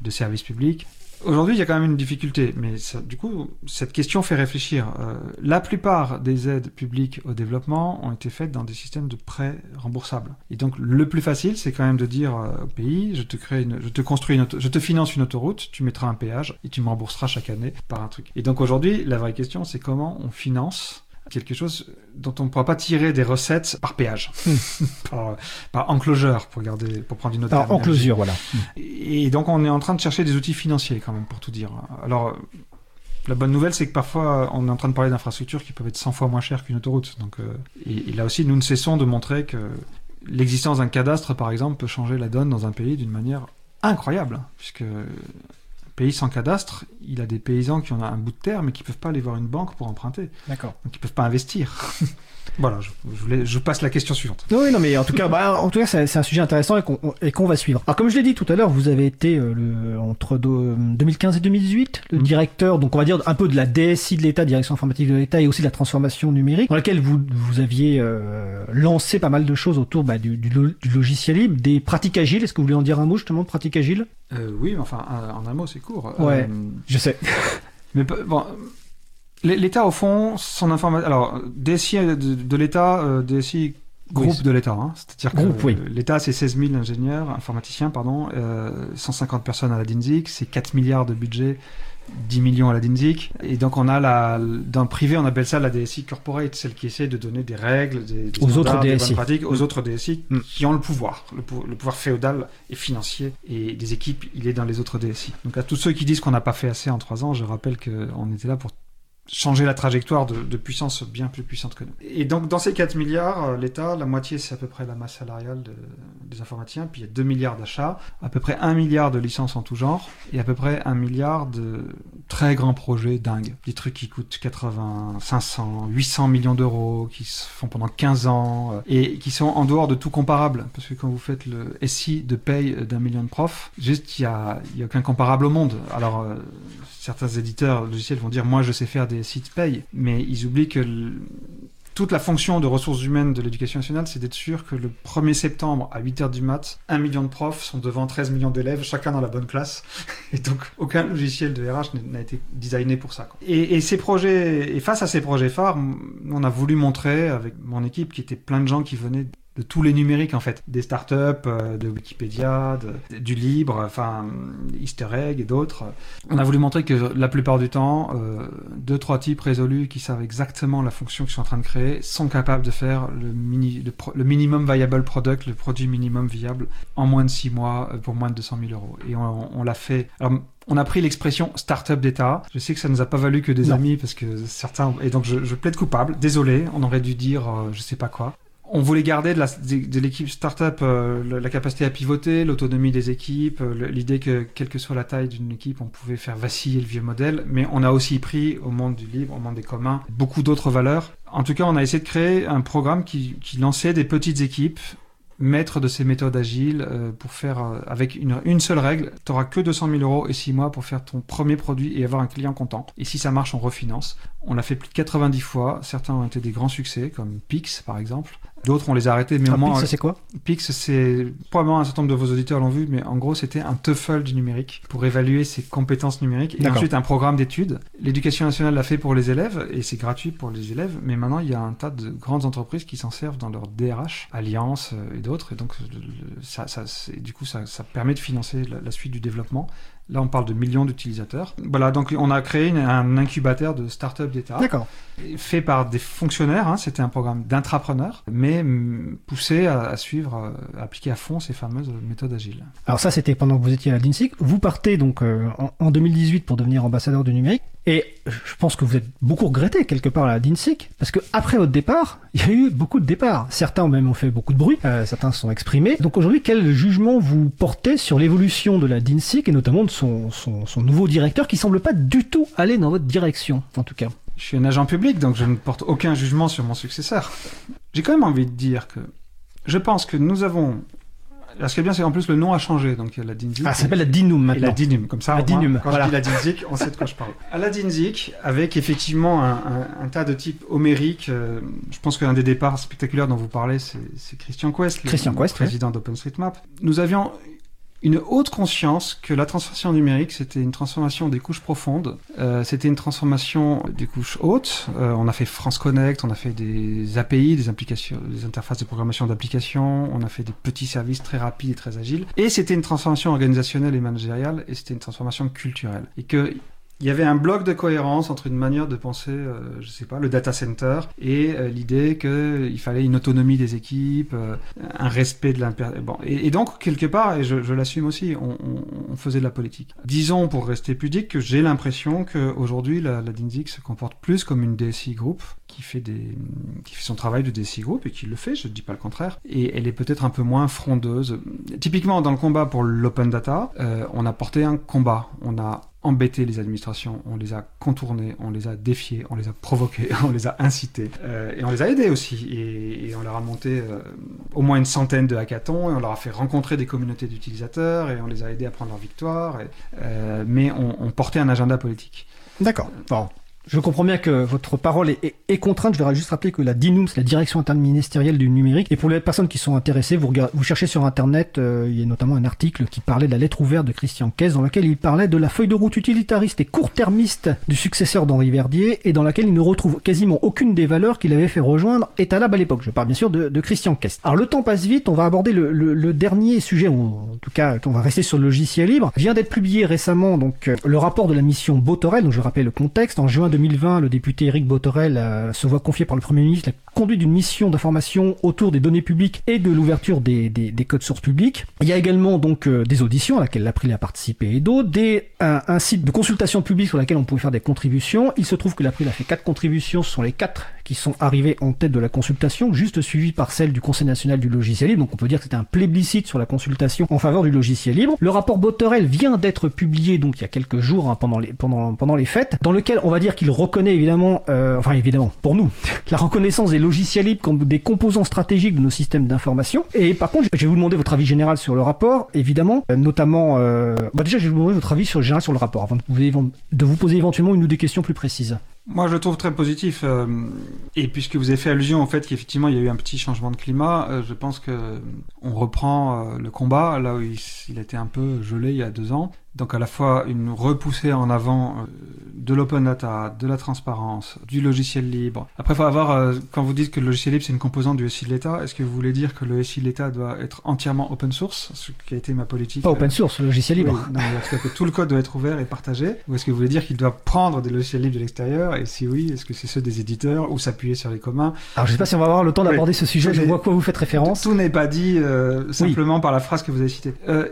de service public Aujourd'hui, il y a quand même une difficulté, mais ça, du coup, cette question fait réfléchir. Euh, la plupart des aides publiques au développement ont été faites dans des systèmes de prêts remboursables. Et donc, le plus facile, c'est quand même de dire euh, au pays, je te crée une, je te construis une, je te finance une autoroute, tu mettras un péage et tu me rembourseras chaque année par un truc. Et donc aujourd'hui, la vraie question, c'est comment on finance quelque chose dont on ne pourra pas tirer des recettes par péage, (laughs) par, par enclosure, pour, garder, pour prendre une autre Par enclosure, voilà. Et donc on est en train de chercher des outils financiers quand même, pour tout dire. Alors, la bonne nouvelle, c'est que parfois on est en train de parler d'infrastructures qui peuvent être 100 fois moins chères qu'une autoroute. Donc, euh, et, et là aussi, nous ne cessons de montrer que l'existence d'un cadastre, par exemple, peut changer la donne dans un pays d'une manière incroyable, puisque pays sans cadastre, il a des paysans qui ont un bout de terre, mais qui peuvent pas aller voir une banque pour emprunter. D'accord. Donc ils peuvent pas investir. (laughs) voilà, je, je, voulais, je, passe la question suivante. Oui, non, mais en tout cas, bah, en tout cas, c'est un sujet intéressant et qu'on qu va suivre. Alors, comme je l'ai dit tout à l'heure, vous avez été euh, le, entre do, 2015 et 2018 le mmh. directeur, donc on va dire un peu de la DSI de l'État, direction informatique de l'État, et aussi de la transformation numérique, dans laquelle vous, vous aviez euh, lancé pas mal de choses autour bah, du, du, du, logiciel libre, des pratiques agiles. Est-ce que vous voulez en dire un mot justement de pratiques agiles? Euh, Oui, mais enfin, en un mot, c'est court. Ouais, je sais. (laughs) mais bon. L'État, au fond, son information. Alors, DSI de, de l'État, euh, DSI groupe oui, de l'État. Hein. C'est-à-dire que oui. l'État, c'est 16 000 ingénieurs, informaticiens, pardon, euh, 150 personnes à la DINSIC, c'est 4 milliards de budget, 10 millions à la DINSIC. Et donc, on a la, dans le privé, on appelle ça la DSI corporate, celle qui essaie de donner des règles, des, des aux autres des bonnes pratiques aux mmh. autres DSI mmh. qui ont le pouvoir, le, le, pouvoir féodal et financier. Et des équipes, il est dans les autres DSI. Donc, à tous ceux qui disent qu'on n'a pas fait assez en trois ans, je rappelle qu'on était là pour changer la trajectoire de, puissance bien plus puissante que nous. Et donc, dans ces 4 milliards, euh, l'État, la moitié, c'est à peu près la masse salariale de, des informaticiens, puis il y a 2 milliards d'achats, à peu près 1 milliard de licences en tout genre, et à peu près 1 milliard de très grands projets dingues. Des trucs qui coûtent 80, 500, 800 millions d'euros, qui se font pendant 15 ans, euh, et qui sont en dehors de tout comparable. Parce que quand vous faites le SI de paye d'un million de profs, juste, il n'y a, y a aucun comparable au monde. Alors, euh, certains éditeurs logiciels vont dire moi je sais faire des sites paye, mais ils oublient que toute la fonction de ressources humaines de l'éducation nationale, c'est d'être sûr que le 1er septembre à 8h du mat, 1 million de profs sont devant 13 millions d'élèves, chacun dans la bonne classe. (laughs) Et donc aucun logiciel de RH n'a été designé pour ça. Et, et, ces projets, et face à ces projets phares, on a voulu montrer avec mon équipe qui était plein de gens qui venaient de tous les numériques en fait, des startups, euh, de Wikipédia, de, du libre, enfin Easter egg et d'autres. On a voulu montrer que la plupart du temps, euh, deux trois types résolus qui savent exactement la fonction qu'ils sont en train de créer sont capables de faire le, mini, le, le, minimum viable product, le produit minimum viable, en moins de six mois euh, pour moins de 200 000 euros. Et on, on l'a fait. Alors, on a pris l'expression start-up d'État. Je sais que ça nous a pas valu que des non. amis parce que certains et donc je, je plaide coupable. Désolé, on aurait dû dire euh, je sais pas quoi on voulait garder de l'équipe startup euh, la capacité à pivoter, l'autonomie des équipes, euh, l'idée que quelle que soit la taille d'une équipe, on pouvait faire vaciller le vieux modèle, mais on a aussi pris au monde du libre, au monde des communs, beaucoup d'autres valeurs. En tout cas, on a essayé de créer un programme qui, lançait des petites équipes maîtres de ces méthodes agiles euh, pour faire euh, avec une, une seule règle, tu n'auras que 200 000 euros et 6 mois pour faire ton premier produit et avoir un client content. Et si ça marche, on refinance. On l'a fait plus de 90 fois. Certains ont été des grands succès, comme Pix par exemple. D'autres, on les a arrêtés, mais au Ah, moins, Pix, c'est quoi Pix, c'est probablement un certain nombre de vos auditeurs l'ont vu, mais en gros, c'était un TOEFL du numérique pour évaluer ses compétences numériques et ensuite un programme d'études. L'éducation nationale l'a fait pour les élèves et c'est gratuit pour les élèves, mais maintenant il y a un tas de grandes entreprises qui s'en servent dans leur DRH, Alliance euh, et d'autres, et donc ça, du coup, ça, ça permet de financer la, la suite du développement. Là, on parle de millions d'utilisateurs. Voilà, donc on a créé une- un incubateur de start-up d'État D'accord. fait par des fonctionnaires. hein, C'était un programme d'intrapreneurs, mais hum, poussé à, à suivre, euh, à appliquer à fond ces fameuses méthodes agiles. Alors ça, c'était pendant que vous étiez à la DINSIC. Vous partez donc euh, en, en 2018 pour devenir ambassadeur du numérique. Et je pense que vous êtes beaucoup regretté quelque part à DINSIC, parce que après votre départ, (laughs) il y a eu beaucoup de départs. Certains même ont fait beaucoup de bruit, euh, certains se sont exprimés. Donc aujourd'hui, quel jugement vous portez sur l'évolution de la DINSIC et notamment de son, son, son nouveau directeur qui semble pas du tout aller dans votre direction, en tout cas? Je suis un agent public, donc je ne porte aucun jugement sur mon successeur. J'ai quand même envie de dire que je pense que nous avons... Alors, ce qui est bien, c'est qu'en plus le nom a changé, donc il y a la DINSIC. Ah, ça s'appelle la DINUM Et maintenant. la DINUM, comme ça, La moins, DINUM, quand voilà. je dis la DINSIC, on sait de quoi je parle. (laughs) À la DINSIC, avec effectivement un, un- un tas de types homériques, euh, je pense qu'un des départs spectaculaires dont vous parlez, c'est Christian Quest, le- Christian le Quest, ouais. président d'OpenStreetMap. Nous avions une haute conscience que la transformation numérique, c'était une transformation des couches profondes, euh, c'était une transformation des couches hautes. Euh, on a fait France Connect, on a fait des API, des applications, des interfaces de programmation d'applications, on a fait des petits services très rapides et très agiles. Et c'était une transformation organisationnelle et managériale, et c'était une transformation culturelle. Et que il y avait un bloc de cohérence entre une manière de penser, euh, je sais pas, le data center et euh, l'idée qu'il fallait une autonomie des équipes, euh, un respect de l'impé... Bon, et, donc, quelque part, et je, l'assume aussi, on, faisait de la politique. Disons, pour rester pudique, que j'ai l'impression qu'aujourd'hui, la, la DINSIC se comporte plus comme une DSI Group qui fait, qui fait son travail de DSI Group et qui le fait, je ne dis pas le contraire. Et elle est peut-être un peu moins frondeuse. Typiquement, dans le combat pour l'open data, euh, on a porté un combat. On a embêté les administrations, on les a contournées, on les a défiées, on les a provoquées, (laughs) on les a incitées. Euh, et on les a aidés aussi. Et, on leur a monté euh, au moins une centaine de hackathons et on leur a fait rencontrer des communautés d'utilisateurs et on les a aidés à prendre leur victoire. Euh, mais on, portait un agenda politique. D'accord. Je comprends bien que votre parole est, contrainte. Je vais juste rappeler que la DINUM, c'est la direction interministérielle du numérique. Et pour les personnes qui sont intéressées, vous, cherchez sur Internet, euh, il y a notamment un article qui parlait de la lettre ouverte de Christian Kess, dans laquelle il parlait de la feuille de route utilitariste et court-termiste du successeur d'Henri Verdier, et dans laquelle il ne retrouve quasiment aucune des valeurs qu'il avait fait rejoindre Etalab à l'époque. Je parle bien sûr de, Christian Kess. Alors le temps passe vite, on va aborder le, dernier sujet, en tout cas, on va rester sur le logiciel libre. Vient d'être publié récemment donc euh, le rapport de la mission Botorel, donc je rappelle le contexte. En juin 2020, le député Éric Botorel euh, se voit confier par le Premier ministre la conduite d'une mission d'information autour des données publiques et de l'ouverture des, des, des codes sources publics. Il y a également donc euh, des auditions à laquelle l'April a participé et d'autres, un, site de consultation publique sur laquelle on pouvait faire des contributions. Il se trouve que l'April a fait quatre contributions, ce sont les quatre qui sont arrivées en tête de la consultation, juste suivies par celle du Conseil national du logiciel libre. Donc on peut dire que c'était un plébiscite sur la consultation en faveur du logiciel libre. Le rapport Botorel vient d'être publié donc il y a quelques jours hein, pendant les pendant pendant les fêtes, dans lequel on va dire qu'il reconnaît évidemment, euh, enfin évidemment pour nous, (laughs) la reconnaissance des logiciels libres comme des composants stratégiques de nos systèmes d'information. Et par contre, je vais vous demander votre avis général sur le rapport, évidemment, euh, notamment. Euh, bah déjà, je vais vous demander votre avis général sur le rapport avant de vous poser éventuellement une ou des questions plus précises. Moi, je le trouve très positif. euh, et puisque vous avez fait allusion au fait qu'effectivement, il y a eu un petit changement de climat, euh, je pense que on reprend euh, le combat là où il, a été un peu gelé il y a deux ans. Donc à la fois une repoussée en avant euh, de l'open data, de la transparence, du logiciel libre. Après, il faut avoir, euh, quand vous dites que le logiciel libre c'est une composante du SI de l'État, est-ce que vous voulez dire que le SI de l'État doit être entièrement open source, ce qui a été ma politique Pas euh, open source, le logiciel libre. oui, non, mais en tout cas que (laughs) tout le code doit être ouvert et partagé Ou est-ce que vous voulez dire qu'il doit prendre des logiciels libres de l'extérieur Et si oui, est-ce que c'est ceux des éditeurs ou s'appuyer sur les communs? Alors je sais pas si on va avoir le temps d'aborder Oui. ce sujet, je vois à quoi vous faites référence. Tout n'est pas dit euh, simplement par la phrase que vous avez citée. Euh,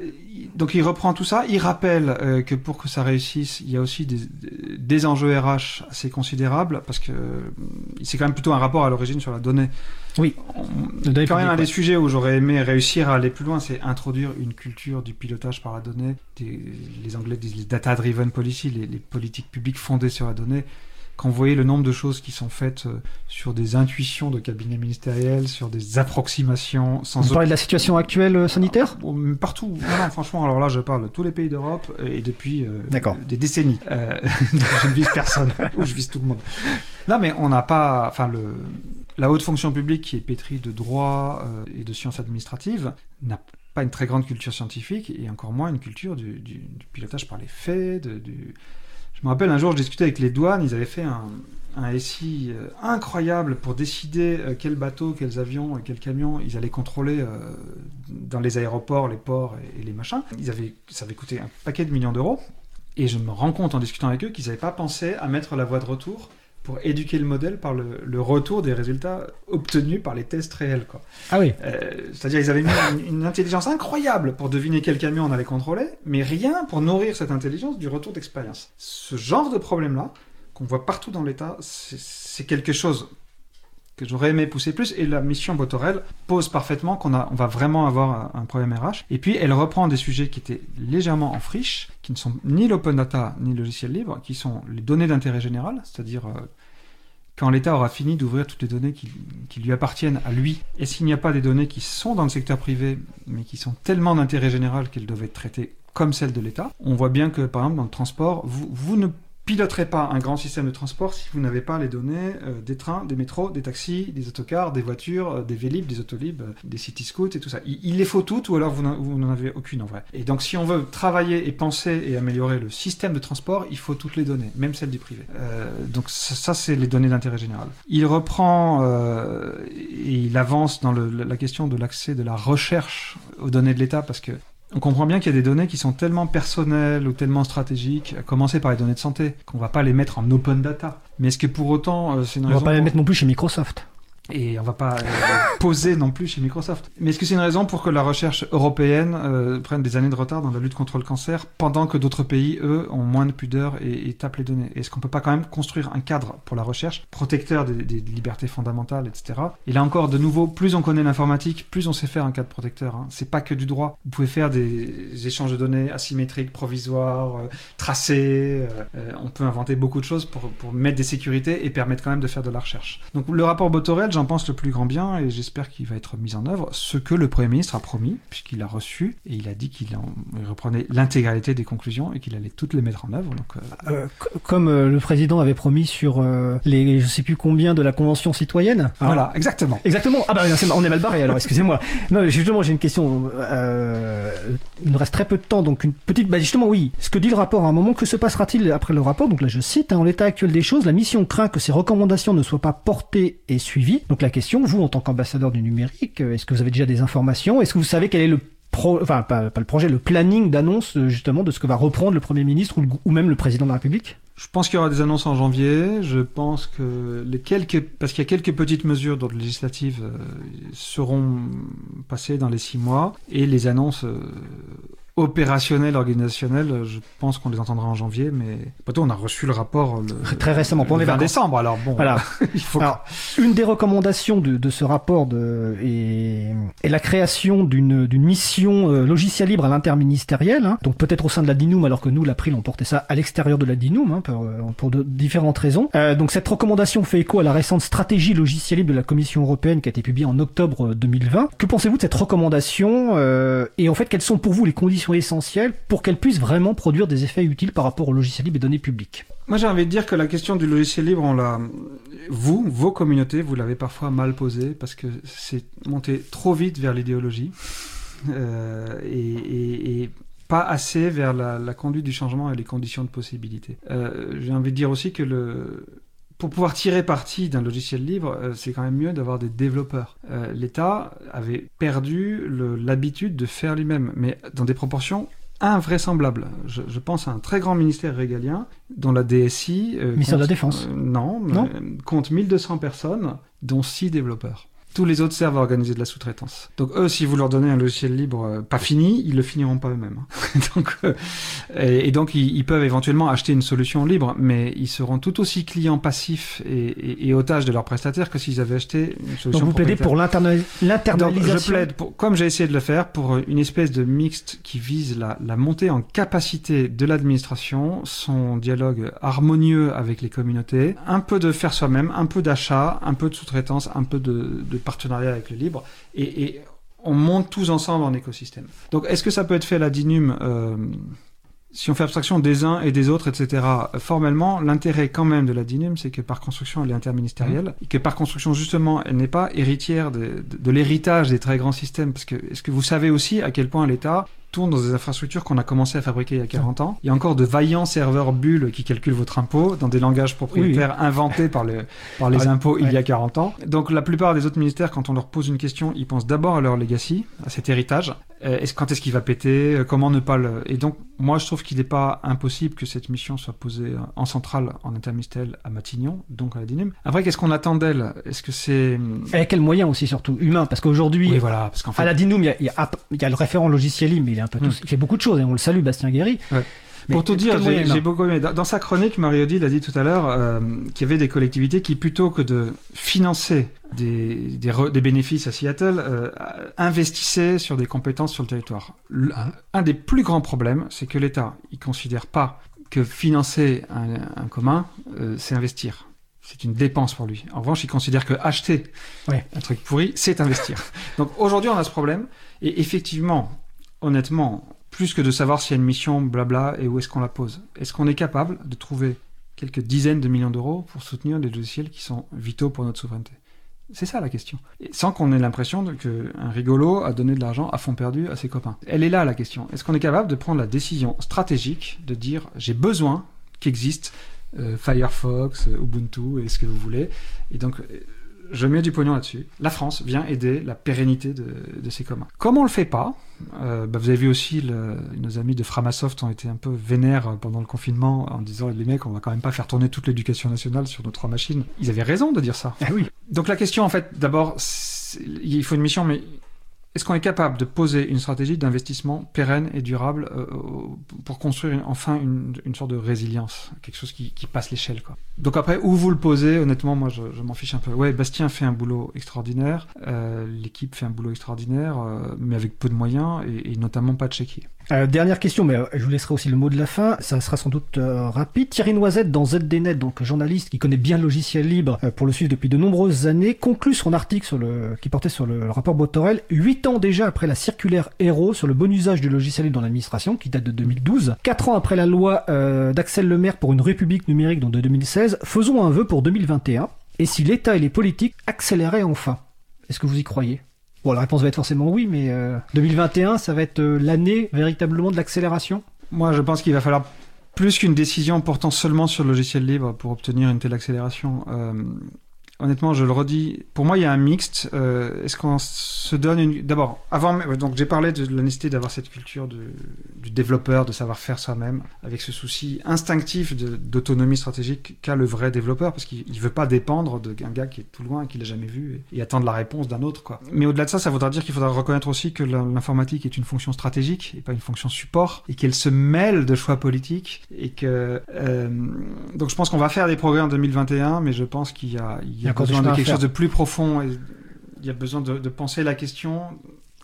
donc il reprend tout ça, il rappelle euh, que pour que ça réussisse, il y a aussi des, des enjeux RH assez considérables, parce que euh, c'est quand même plutôt un rapport à l'origine sur la donnée. Oui. On- quand même un des sujets où j'aurais aimé réussir à aller plus loin, c'est introduire une culture du pilotage par la donnée. Des- les Anglais disent les data-driven policy, les, les politiques publiques fondées sur la donnée. Quand vous voyez le nombre de choses qui sont faites euh, sur des intuitions de cabinets ministériels, sur des approximations sans Vous parlez de la situation actuelle euh, sanitaire mais partout. Non, non, franchement, alors là, je parle de tous les pays d'Europe et depuis euh, des décennies. Euh, (laughs) je ne vise personne, ou (laughs) je vise tout le monde. Non, mais on n'a pas. Enfin, le, la haute fonction publique qui est pétrie de droit euh, et de sciences administratives n'a pas une très grande culture scientifique et encore moins une culture du, du- du pilotage par les faits. de- du... Je me rappelle un jour, je discutais avec les douanes, ils avaient fait un, un SI euh, incroyable pour décider euh, quels bateaux, quels avions et quels camions ils allaient contrôler euh, dans les aéroports, les ports et, les machins. Ils avaient, ça avait coûté un paquet de millions d'euros. Et je me rends compte en discutant avec eux qu'ils n'avaient pas pensé à mettre la voie de retour pour éduquer le modèle par le, le retour des résultats obtenus par les tests réels. Quoi. Ah oui. Euh, C'est-à-dire ils avaient mis une, une intelligence incroyable pour deviner quel camion on allait contrôler, mais rien pour nourrir cette intelligence du retour d'expérience. Ce genre de problème-là, qu'on voit partout dans l'État, c'est c'est quelque chose j'aurais aimé pousser plus, et la mission Botorel pose parfaitement qu'on on va vraiment avoir un, problème RH. Et puis elle reprend des sujets qui étaient légèrement en friche, qui ne sont ni l'open data ni le logiciel libre, qui sont les données d'intérêt général, c'est-à-dire euh, quand l'État aura fini d'ouvrir toutes les données qui, qui lui appartiennent à lui, et s'il n'y a pas des données qui sont dans le secteur privé, mais qui sont tellement d'intérêt général qu'elles doivent être traitées comme celles de l'État, on voit bien que, par exemple, dans le transport, vous, vous ne piloterez pas un grand système de transport si vous n'avez pas les données euh, des trains, des métros, des taxis, des autocars, des voitures, euh, des vélib, des autolib, euh, des city scouts et tout ça. Il, les faut toutes ou alors vous n'en- avez aucune en vrai. Et donc si on veut travailler et penser et améliorer le système de transport, il faut toutes les données, même celles du privé. Euh, donc ça, c'est les données d'intérêt général. Il reprend et il avance dans la question de l'accès de la recherche aux données de l'État parce que on comprend bien qu'il y a des données qui sont tellement personnelles ou tellement stratégiques, à commencer par les données de santé, qu'on va pas les mettre en open data. Mais est-ce que pour autant, euh, c'est une On va raison pas les mettre non plus chez Microsoft. Et on va pas euh, poser non plus chez Microsoft. Mais est-ce que c'est une raison pour que la recherche européenne euh, prenne des années de retard dans la lutte contre le cancer, pendant que d'autres pays, eux, ont moins de pudeur et, tapent les données? Est-ce qu'on peut pas quand même construire un cadre pour la recherche, protecteur des, libertés fondamentales, etc. Et là encore, de nouveau, plus on connaît l'informatique, plus on sait faire un cadre protecteur. Hein. C'est pas que du droit. Vous pouvez faire des échanges de données asymétriques, provisoires, euh, tracés. on peut inventer beaucoup de choses pour, pour mettre des sécurités et permettre quand même de faire de la recherche. Donc le rapport Botorel, j'en pense le plus grand bien et j'espère qu'il va être mis en œuvre. Ce que le Premier ministre a promis, puisqu'il a reçu et il a dit qu'il en- il reprenait l'intégralité des conclusions et qu'il allait toutes les mettre en œuvre. Donc, euh, Euh, comme euh, le président avait promis sur les je sais plus combien de la convention citoyenne. Alors, voilà, exactement. Exactement. Ah bah on est mal barré alors, excusez-moi. Non, justement, j'ai une question. Il nous reste très peu de temps, donc une petite. Bah justement, oui. Ce que dit le rapport à un moment, que se passera-t-il après le rapport? Donc là, je cite, hein, en l'état actuel des choses, la mission craint que ces recommandations ne soient pas portées et suivies. Donc la question, vous, en tant qu'ambassadeur du numérique, euh, est-ce que vous avez déjà des informations? Est-ce que vous savez quel est le enfin pas, pas le projet, le planning d'annonce euh, justement de ce que va reprendre le Premier ministre ou, même le président de la République? Je pense qu'il y aura des annonces en janvier. Je pense que les quelques, parce qu'il y a quelques petites mesures d'ordre législatif euh, seront passées dans les six mois. Et les annonces opérationnelles, organisationnelles, euh, je pense qu'on les entendra en janvier. Mais plutôt, on a reçu le rapport le, Très récemment, pour le les 20 vacances. décembre. Alors bon, Voilà. (laughs) il faut. Alors, une des recommandations de, de ce rapport de, est, est la création d'une mission euh, logiciel libre à l'interministériel, hein, donc peut-être au sein de la DINUM, alors que nous, l'April, on portait ça à l'extérieur de la DINUM, hein, pour, euh, pour de différentes raisons. Euh, donc cette recommandation fait écho à la récente stratégie logiciel libre de la Commission européenne qui a été publiée en octobre 2020. Que pensez-vous de cette recommandation euh, Et en fait, quelles sont pour vous les conditions essentielles pour qu'elle puisse vraiment produire des effets utiles par rapport au logiciel libre et données publiques Moi, j'ai envie de dire que la question du logiciel libre, vous, vos communautés, vous l'avez parfois mal posée parce que c'est monté trop vite vers l'idéologie euh, et, pas assez vers la, la conduite du changement et les conditions de possibilité. Euh, j'ai envie de dire aussi que le, pour pouvoir tirer parti d'un logiciel libre, euh, c'est quand même mieux d'avoir des développeurs. Euh, L'État avait perdu l'habitude de faire lui-même, mais dans des proportions invraisemblables. Je, je pense à un très grand ministère régalien dont la DSI... euh, Ministère de la Défense. euh, non, Non euh, compte 1200 personnes, dont 6 développeurs. Tous les autres servent à organiser de la sous-traitance. Donc eux, si vous leur donnez un logiciel libre euh, pas fini, ils le finiront pas eux-mêmes. hein. (laughs) donc, euh, et, et donc ils, ils peuvent éventuellement acheter une solution libre, mais ils seront tout aussi clients passifs et, et, et otages de leurs prestataires que s'ils avaient acheté une solution Donc vous plaidez pour l'internalisation. je plaide, pour, comme j'ai essayé de le faire, pour une espèce de mixte qui vise la, la montée en capacité de l'administration, son dialogue harmonieux avec les communautés, un peu de faire soi-même, un peu d'achat, un peu de sous-traitance, un peu de, de partenariat avec le libre, et, et on monte tous ensemble en écosystème. Donc est-ce que ça peut être fait à la DINUM euh, si on fait abstraction des uns et des autres, etc., formellement, l'intérêt quand même de la DINUM, c'est que par construction, elle est interministérielle, et que par construction, justement, elle n'est pas héritière de, de- de l'héritage des très grands systèmes. Parce que, est-ce que vous savez aussi à quel point l'État tourne dans des infrastructures qu'on a commencé à fabriquer il y a 40 ans Il y a encore de vaillants serveurs bulles qui calculent votre impôt dans des langages propriétaires inventés par, le, par les Ah, impôts il y a 40 ans. Donc la plupart des autres ministères, quand on leur pose une question, ils pensent d'abord à leur legacy, à cet héritage. Euh, est-ce, quand est-ce qu'il va péter? Euh, Comment ne pas le... Et donc, moi, je trouve qu'il n'est pas impossible que cette mission soit posée en centrale, en interministériel à Matignon, donc à la DINUM. Après, qu'est-ce qu'on attend d'elle? Est-ce que c'est... Et à quel moyen aussi, surtout humain Parce qu'aujourd'hui, Oui, voilà, parce qu'en fait... à la DINUM, il y y a- il y a le référent logiciel mais il, est un peu Hmm. il fait beaucoup de choses, et on le salue, Bastien Guéry. Ouais. Mais Pour tout dire, j'ai beaucoup aimé. Dans, sa chronique, Marie-Odile a dit tout à l'heure euh, qu'il y avait des collectivités qui, plutôt que de financer des, des, re- des bénéfices à Seattle, euh, investissaient sur des compétences sur le territoire. Le- un des plus grands problèmes, c'est que l'État, il considère pas que financer un, un commun, euh, c'est investir. C'est une dépense pour lui. En revanche, il considère que acheter Ouais. un truc pourri, c'est investir. (laughs) Donc aujourd'hui, on a ce problème. Et effectivement, honnêtement, plus que de savoir s'il y a une mission, blabla, et où est-ce qu'on la pose, est-ce qu'on est capable de trouver quelques dizaines de millions d'euros pour soutenir des logiciels qui sont vitaux pour notre souveraineté? C'est ça la question. Sans qu'on ait l'impression qu'un rigolo a donné de l'argent à fond perdu à ses copains. Elle est là la question. Est-ce qu'on est capable de prendre la décision stratégique de dire j'ai besoin qu'existe euh, Firefox, euh, Ubuntu et ce que vous voulez. Et donc, euh, je mets du pognon là-dessus. La France vient aider la pérennité de, de ces communs. Comme on le fait pas, euh, bah, vous avez vu aussi, le- nos amis de Framasoft ont été un peu vénères pendant le confinement en disant les mecs, on va quand même pas faire tourner toute l'éducation nationale sur nos trois machines. Ils avaient raison de dire ça. Ah oui. Donc la question, en fait, d'abord, il faut une mission, mais est-ce qu'on est capable de poser une stratégie d'investissement pérenne et durable euh, au- pour construire enfin une, sorte de résilience, quelque chose qui, passe l'échelle, quoi? Donc après, où vous le posez, honnêtement, moi, je, m'en fiche un peu. Ouais, Bastien fait un boulot extraordinaire, euh, l'équipe fait un boulot extraordinaire, euh, mais avec peu de moyens et, et notamment pas de chéquier. Euh, dernière question, mais euh, je vous laisserai aussi le mot de la fin. Ça sera sans doute euh, rapide. Thierry Noisette, dans ZDNet, donc journaliste qui connaît bien le logiciel libre pour le suivre depuis de nombreuses années, conclut son article sur le, qui portait sur le, rapport Botorel, huit ans déjà après la circulaire Héros sur le bon usage du logiciel libre dans l'administration, qui date de 2012, quatre ans après la loi d'Axel Lemaire pour une république numérique, donc de 2016, faisons un vœu pour 2021. Et si l'État et les politiques accéléraient enfin? Est-ce que vous y croyez? Bon, la réponse va être forcément oui, mais euh, 2021, ça va être euh, l'année véritablement de l'accélération Moi, je pense qu'il va falloir plus qu'une décision portant seulement sur le logiciel libre pour obtenir une telle accélération. Euh, honnêtement, je le redis, pour moi, il y a un mixte. Euh, Est-ce qu'on se donne une... D'abord, avant, donc j'ai parlé de la nécessité d'avoir cette culture du développeur, de savoir faire soi-même, avec ce souci instinctif d'autonomie stratégique qu'a le vrai développeur, parce qu'il ne veut pas dépendre d'un gars qui est tout loin, qui l'a jamais vu, et, attendre la réponse d'un autre. Quoi. Mais au-delà de ça, ça voudra dire qu'il faudra reconnaître aussi que l'informatique est une fonction stratégique, et pas une fonction support, et qu'elle se mêle de choix politiques, et que... euh, donc je pense qu'on va faire des progrès en 2021, mais je pense qu'il y a encore du besoin de quelque chose de plus profond, et il y a besoin de, de penser la question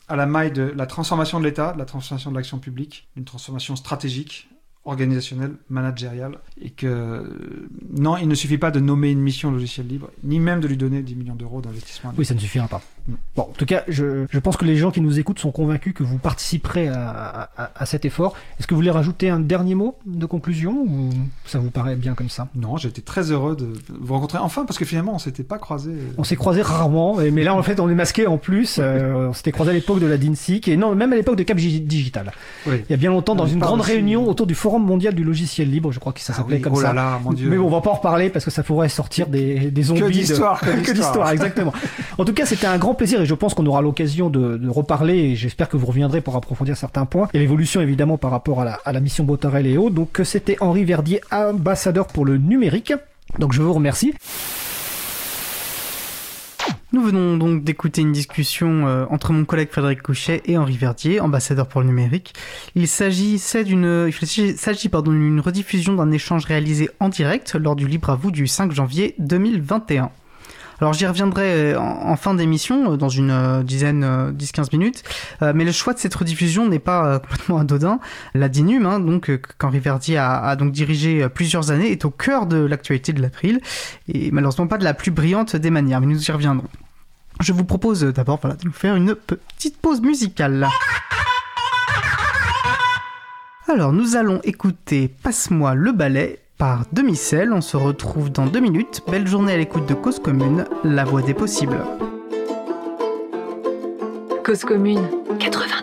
à la maille de la transformation de l'État, de la transformation de l'action publique, une transformation stratégique, organisationnelle, managériale, et que non, il ne suffit pas de nommer une mission logiciel libre, ni même de lui donner 10 millions d'euros d'investissement. Oui, ça ne suffira pas. Bon, en tout cas, je, je pense que les gens qui nous écoutent sont convaincus que vous participerez à, à- à cet effort. Est-ce que vous voulez rajouter un dernier mot de conclusion ou ça vous paraît bien comme ça? Non, j'ai été très heureux de vous rencontrer enfin, parce que finalement, on s'était pas croisés. On s'est croisés rarement, mais là en fait on est masqué en plus. euh, on s'était croisés à l'époque de la DINSIC et non, même à l'époque de Cap Gi- Digital. Oui. Il y a bien longtemps dans On une grande aussi- réunion autour du Forum mondial du logiciel libre, je crois que ça Ah s'appelait oui, comme oh ça. là là, mon Dieu. Mais bon, on va pas en reparler parce que ça pourrait sortir des, des zombies. de- d'histoire, que (laughs) d'histoire. d'histoire, exactement. En tout cas, c'était un grand plaisir et je pense qu'on aura l'occasion de, reparler et j'espère que vous reviendrez pour approfondir certains points. Et l'évolution évidemment par rapport à la, mission Botarel et autres. Donc c'était Henri Verdier, ambassadeur pour le numérique. Donc je vous remercie. Nous venons donc d'écouter une discussion euh, entre mon collègue Frédéric Couchet et Henri Verdier, ambassadeur pour le numérique. Il s'agissait s'agit d'une rediffusion d'un échange réalisé en direct lors du Libre à vous du 5 janvier 2021. Alors j'y reviendrai euh, en, fin d'émission, euh, dans une euh, dizaine, 10-15 minutes, mais le choix de cette rediffusion n'est pas (laughs) complètement anodin. La DINUM, hein, donc, qu'Henri Verdier a, a, donc dirigé plusieurs années, est au cœur de l'actualité de l'April, et malheureusement pas de la plus brillante des manières, mais nous y reviendrons. Je vous propose d'abord voilà, de nous faire une petite pause musicale. Alors nous allons écouter Passe-moi le ballet par demi-sel. On se retrouve dans deux minutes. Belle journée à l'écoute de Cause Commune, la voix des possibles. Cause Commune 93.1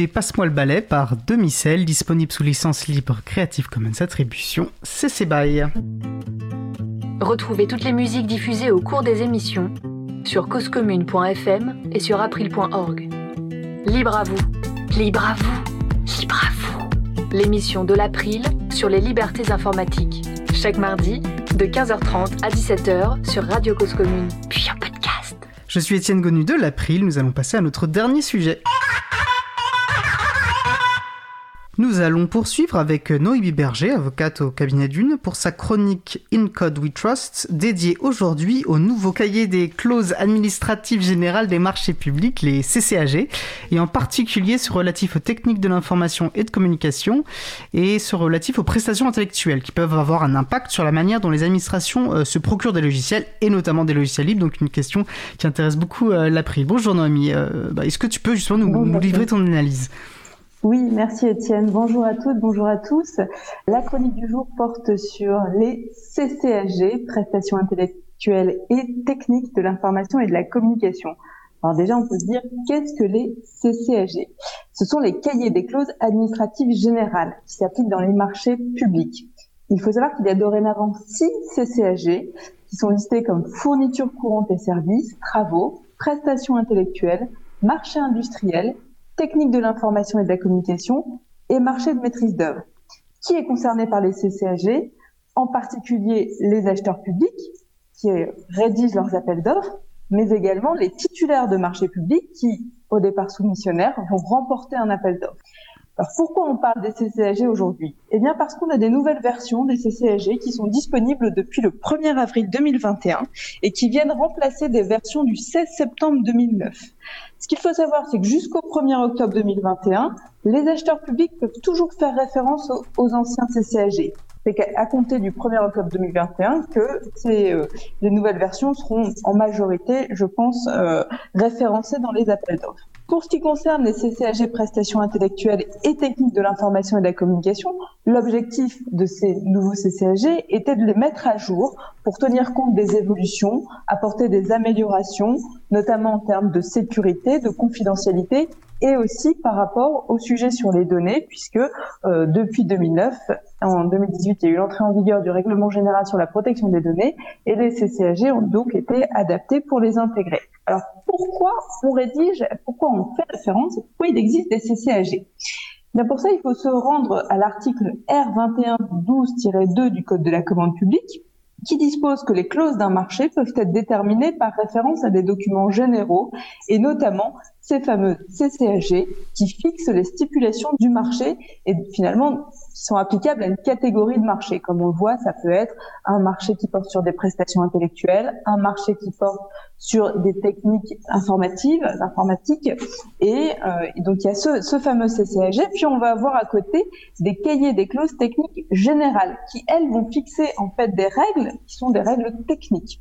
d'écouter Passe-moi le balai par Demi-Sel, disponible sous licence libre Creative Commons Attribution CC BY. Retrouvez toutes les musiques diffusées au cours des émissions sur causecommune.fm et sur april.org. Libre à vous, libre à vous, libre à vous. L'émission de l'April sur les libertés informatiques. Chaque mardi, de 15h30 à 17h sur Radio Cause Commune, puis en podcast. Je suis Étienne Gonu de l'April, nous allons passer à notre dernier sujet. Nous allons poursuivre avec Noémie Berger, avocate au cabinet d'une, pour sa chronique In Code We Trust, dédiée aujourd'hui au nouveau cahier des clauses administratives générales des marchés publics, les CCAG, et en particulier ce relatif aux techniques de l'information et de communication, et ce relatif aux prestations intellectuelles, qui peuvent avoir un impact sur la manière dont les administrations euh, se procurent des logiciels, et notamment des logiciels libres, donc une question qui intéresse beaucoup euh, l'April. Bonjour Noémie, euh, bah, est-ce que tu peux justement nous livrer ton analyse? Oui, merci Étienne. Bonjour à toutes, bonjour à tous. La chronique du jour porte sur les CCAG, prestations intellectuelles et techniques de l'information et de la communication. Alors déjà, on peut se dire, qu'est-ce que les CCAG Ce sont les cahiers des clauses administratives générales qui s'appliquent dans les marchés publics. Il faut savoir qu'il y a dorénavant six CCAG qui sont listés comme fournitures courantes et services, travaux, prestations intellectuelles, marché industriel technique de l'information et de la communication et marché de maîtrise d'œuvre. Qui est concerné par les CCAG En particulier les acheteurs publics qui rédigent leurs appels d'offres, mais également les titulaires de marchés publics qui, au départ soumissionnaires, vont remporter un appel d'offres. Alors pourquoi on parle des CCAG aujourd'hui? Eh bien parce qu'on a des nouvelles versions des CCAG qui sont disponibles depuis le 1er avril 2021 et qui viennent remplacer des versions du 16 septembre 2009. Ce qu'il faut savoir, c'est que jusqu'au 1er octobre 2021, les acheteurs publics peuvent toujours faire référence aux, anciens CCAG. c'est qu'à compter du 1er octobre 2021 que ces, euh, les nouvelles versions seront en majorité, je pense, euh, référencées dans les appels d'offres. Pour ce qui concerne les CCAG prestations intellectuelles et techniques de l'information et de la communication, l'objectif de ces nouveaux CCAG était de les mettre à jour pour tenir compte des évolutions, apporter des améliorations, notamment en termes de sécurité, de confidentialité et aussi par rapport au sujet sur les données, puisque euh, depuis 2009, en 2018, il y a eu l'entrée en vigueur du règlement général sur la protection des données, et les CCAG ont donc été adaptés pour les intégrer. Alors pourquoi on rédige, pourquoi on fait référence, pourquoi il existe des CCAG Bien pour ça, il faut se rendre à l'article R2112-2 du Code de la commande publique, qui dispose que les clauses d'un marché peuvent être déterminées par référence à des documents généraux et notamment ces fameux CCAG qui fixent les stipulations du marché et finalement sont applicables à une catégorie de marché. Comme on le voit, ça peut être un marché qui porte sur des prestations intellectuelles, un marché qui porte sur des techniques informatives, informatiques, et, euh, donc il y a ce, ce, fameux CCAG. Puis on va avoir à côté des cahiers des clauses techniques générales qui elles vont fixer en fait des règles qui sont des règles techniques.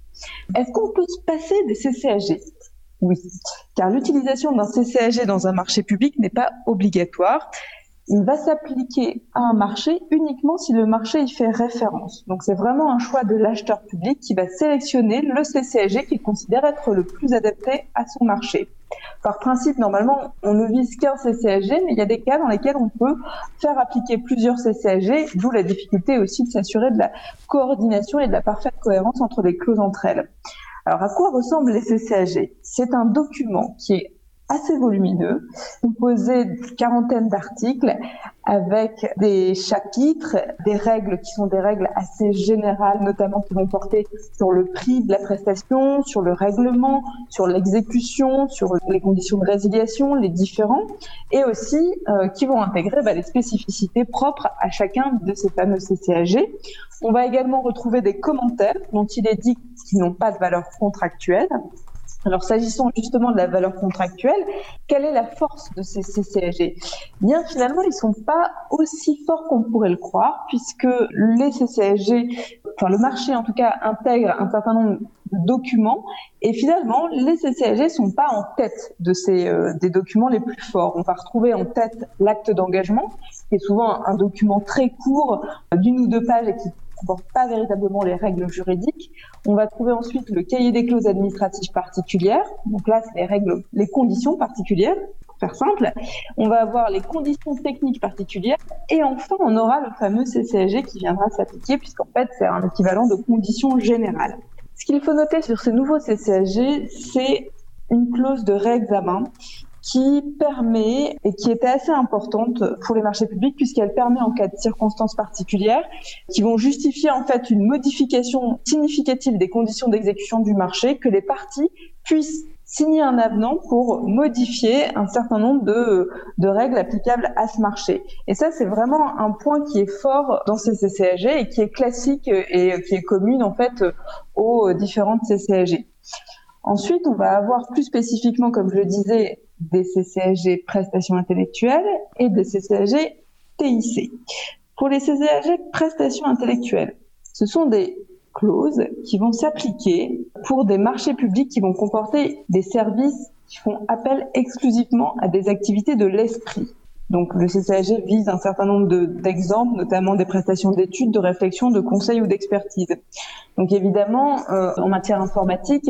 Est-ce qu'on peut se passer des CCAG oui, car l'utilisation d'un CCAG dans un marché public n'est pas obligatoire. Il va s'appliquer à un marché uniquement si le marché y fait référence. Donc c'est vraiment un choix de l'acheteur public qui va sélectionner le CCAG qu'il considère être le plus adapté à son marché. Par principe, normalement, on ne vise qu'un CCAG, mais il y a des cas dans lesquels on peut faire appliquer plusieurs CCAG, d'où la difficulté aussi de s'assurer de la coordination et de la parfaite cohérence entre les clauses entre elles. Alors, à quoi ressemblent les CCAG C'est un document qui est assez volumineux, composé d'une quarantaine d'articles avec des chapitres, des règles qui sont des règles assez générales, notamment qui vont porter sur le prix de la prestation, sur le règlement, sur l'exécution, sur les conditions de résiliation, les différents, et aussi euh, qui vont intégrer bah, les spécificités propres à chacun de ces fameux CCAG. On va également retrouver des commentaires dont il est dit qu'ils n'ont pas de valeur contractuelle. Alors, s'agissant justement de la valeur contractuelle, quelle est la force de ces CCAG Bien, finalement, ils sont pas aussi forts qu'on pourrait le croire, puisque les CCAG, enfin le marché en tout cas, intègre un certain nombre de documents, et finalement, les CCAG sont pas en tête de ces euh, des documents les plus forts. On va retrouver en tête l'acte d'engagement, qui est souvent un document très court, d'une ou deux pages, et qui comporte pas véritablement les règles juridiques. On va trouver ensuite le cahier des clauses administratives particulières. Donc là, c'est les règles, les conditions particulières, pour faire simple. On va avoir les conditions techniques particulières. Et enfin, on aura le fameux CCAG qui viendra s'appliquer, puisqu'en fait, c'est un équivalent de conditions générales. Ce qu'il faut noter sur ces nouveaux CCAG, c'est une clause de réexamen qui permet et qui était assez importante pour les marchés publics puisqu'elle permet en cas de circonstances particulières qui vont justifier en fait une modification significative des conditions d'exécution du marché que les parties puissent signer un avenant pour modifier un certain nombre de, de règles applicables à ce marché. Et ça, c'est vraiment un point qui est fort dans ces CCAG et qui est classique et qui est commune en fait aux différentes CCAG. Ensuite, on va avoir plus spécifiquement, comme je le disais, des CCAG prestations intellectuelles et des CCAG TIC. Pour les CCAG prestations intellectuelles, ce sont des clauses qui vont s'appliquer pour des marchés publics qui vont comporter des services qui font appel exclusivement à des activités de l'esprit. Donc le CCAG vise un certain nombre d'exemples, notamment des prestations d'études, de réflexion, de conseil ou d'expertise. Donc évidemment, euh, en matière informatique,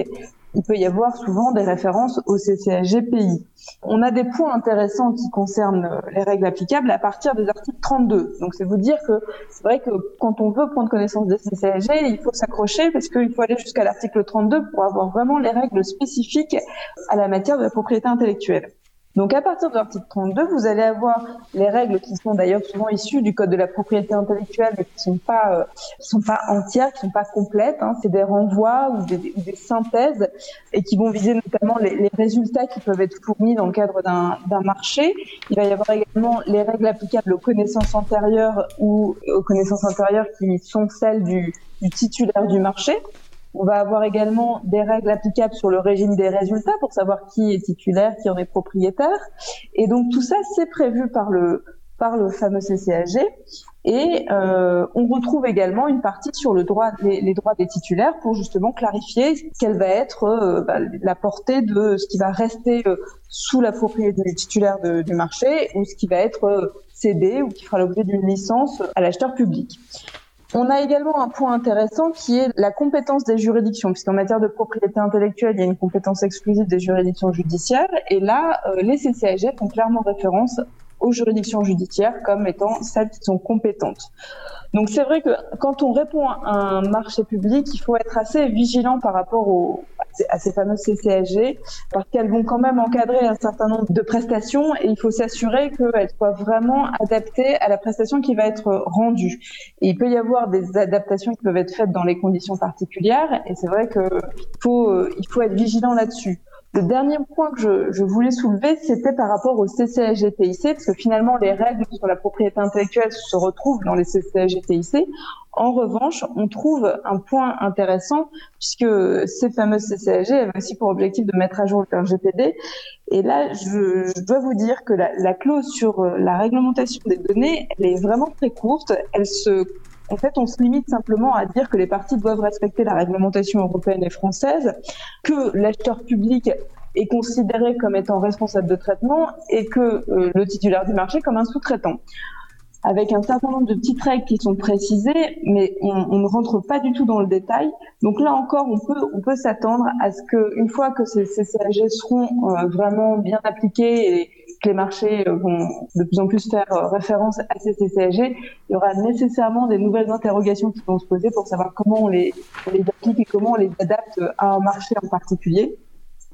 il peut y avoir souvent des références au CCAG-PI. On a des points intéressants qui concernent euh, les règles applicables à partir des articles 32. Donc c'est vous dire que c'est vrai que quand on veut prendre connaissance des CCAG, il faut s'accrocher parce qu'il faut aller jusqu'à l'article 32 pour avoir vraiment les règles spécifiques à la matière de la propriété intellectuelle. Donc à partir de l'article 32, vous allez avoir les règles qui sont d'ailleurs souvent issues du code de la propriété intellectuelle, mais qui sont pas euh, sont pas entières, qui sont pas complètes. Hein. C'est des renvois ou des, synthèses et qui vont viser notamment les, résultats qui peuvent être fournis dans le cadre d'un marché. Il va y avoir également les règles applicables aux connaissances antérieures ou aux connaissances antérieures qui sont celles du titulaire du marché. On va avoir également des règles applicables sur le régime des résultats pour savoir qui est titulaire, qui en est propriétaire. Et donc tout ça, c'est prévu par le par le fameux CCAG. Et euh, on retrouve également une partie sur le droit, les, droits des titulaires pour justement clarifier quelle va être euh, bah, la portée de ce qui va rester euh, sous la propriété du titulaire du marché ou ce qui va être cédé ou qui fera l'objet d'une licence à l'acheteur public. On a également un point intéressant qui est la compétence des juridictions, puisqu'en matière de propriété intellectuelle, il y a une compétence exclusive des juridictions judiciaires, et là, les CCAG font clairement référence aux juridictions judiciaires comme étant celles qui sont compétentes. Donc c'est vrai que quand on répond à un marché public, il faut être assez vigilant par rapport aux, à ces fameuses CCSG, parce qu'elles vont quand même encadrer un certain nombre de prestations et il faut s'assurer qu'elles soient vraiment adaptées à la prestation qui va être rendue. Il peut y avoir des adaptations qui peuvent être faites dans les conditions particulières et c'est vrai qu'il euh, faut être vigilant là-dessus. Le dernier point que je, je voulais soulever, c'était par rapport au CCAG-TIC, parce que finalement, les règles sur la propriété intellectuelle se retrouvent dans les CCAG-TIC. En revanche, on trouve un point intéressant, puisque ces fameuses CCAG avaient aussi pour objectif de mettre à jour le RGPD. Et là, je, je dois vous dire que la, la clause sur la réglementation des données, elle est vraiment très courte. Elle se en fait, on se limite simplement à dire que les parties doivent respecter la réglementation européenne et française, que l'acheteur public est considéré comme étant responsable de traitement et que euh, le titulaire du marché comme un sous-traitant. Avec un certain nombre de petites règles qui sont précisées, mais on, ne rentre pas du tout dans le détail. Donc là encore, on peut, on peut s'attendre à ce qu'une fois que ces, ces seront euh, vraiment bien appliqués et, que les marchés euh, vont de plus en plus faire euh, référence à ces CCAG, il y aura nécessairement des nouvelles interrogations qui vont se poser pour savoir comment on les, applique et comment on les adapte à un marché en particulier.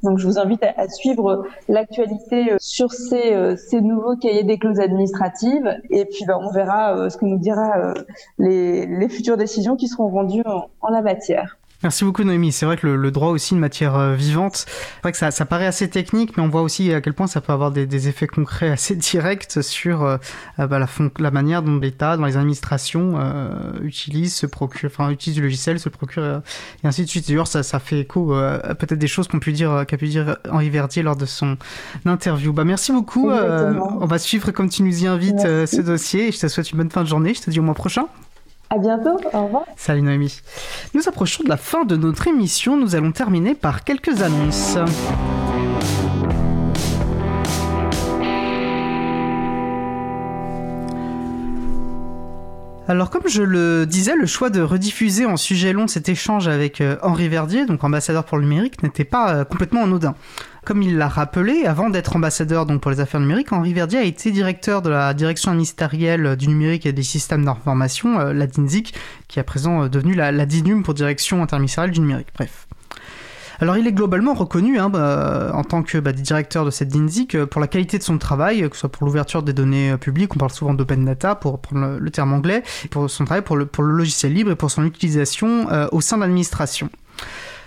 Donc, je vous invite à, suivre l'actualité euh, sur ces, ces, nouveaux cahiers des clauses administratives. Et puis, ben, on verra ce que nous dira les, les, futures décisions qui seront rendues en la matière. Merci beaucoup Noémie. C'est vrai que le, droit aussi une matière euh, vivante. C'est vrai que ça, ça, paraît assez technique, mais on voit aussi à quel point ça peut avoir des, des effets concrets assez (laughs) directs sur euh, euh, bah, la, la, manière dont l'État, dans les administrations, euh, utilise, se procure, enfin utilise du logiciel, se procure et ainsi de suite. D'ailleurs, ça, ça fait écho à peut-être des choses qu'on pu dire, qu'a pu dire Henri Verdier lors de son interview. Bah merci beaucoup. on va suivre comme tu nous y invites ce dossier. Et je te souhaite une bonne fin de journée. Je te dis au mois prochain. À bientôt, au revoir. Salut Noémie. Nous approchons de la fin de notre émission, nous allons terminer par quelques annonces. Alors comme je le disais, le choix de rediffuser en sujet long cet échange avec euh, Henri Verdier, donc ambassadeur pour le numérique, n'était pas euh, complètement anodin. Comme il l'a rappelé, avant d'être ambassadeur donc pour les affaires numériques, Henri Verdier a été directeur de la direction ministérielle du numérique et des systèmes d'information, euh, la DINSIC, qui est à présent euh, devenue la, la DINUM pour direction interministérielle du numérique. Bref. Alors il est globalement reconnu hein, bah, en tant que bah, directeur de cette DINSIC euh, pour la qualité de son travail, que ce soit pour l'ouverture des données publiques, on parle souvent d'open data pour prendre le, terme anglais, pour son travail pour le, logiciel libre et pour son utilisation au sein de l'administration.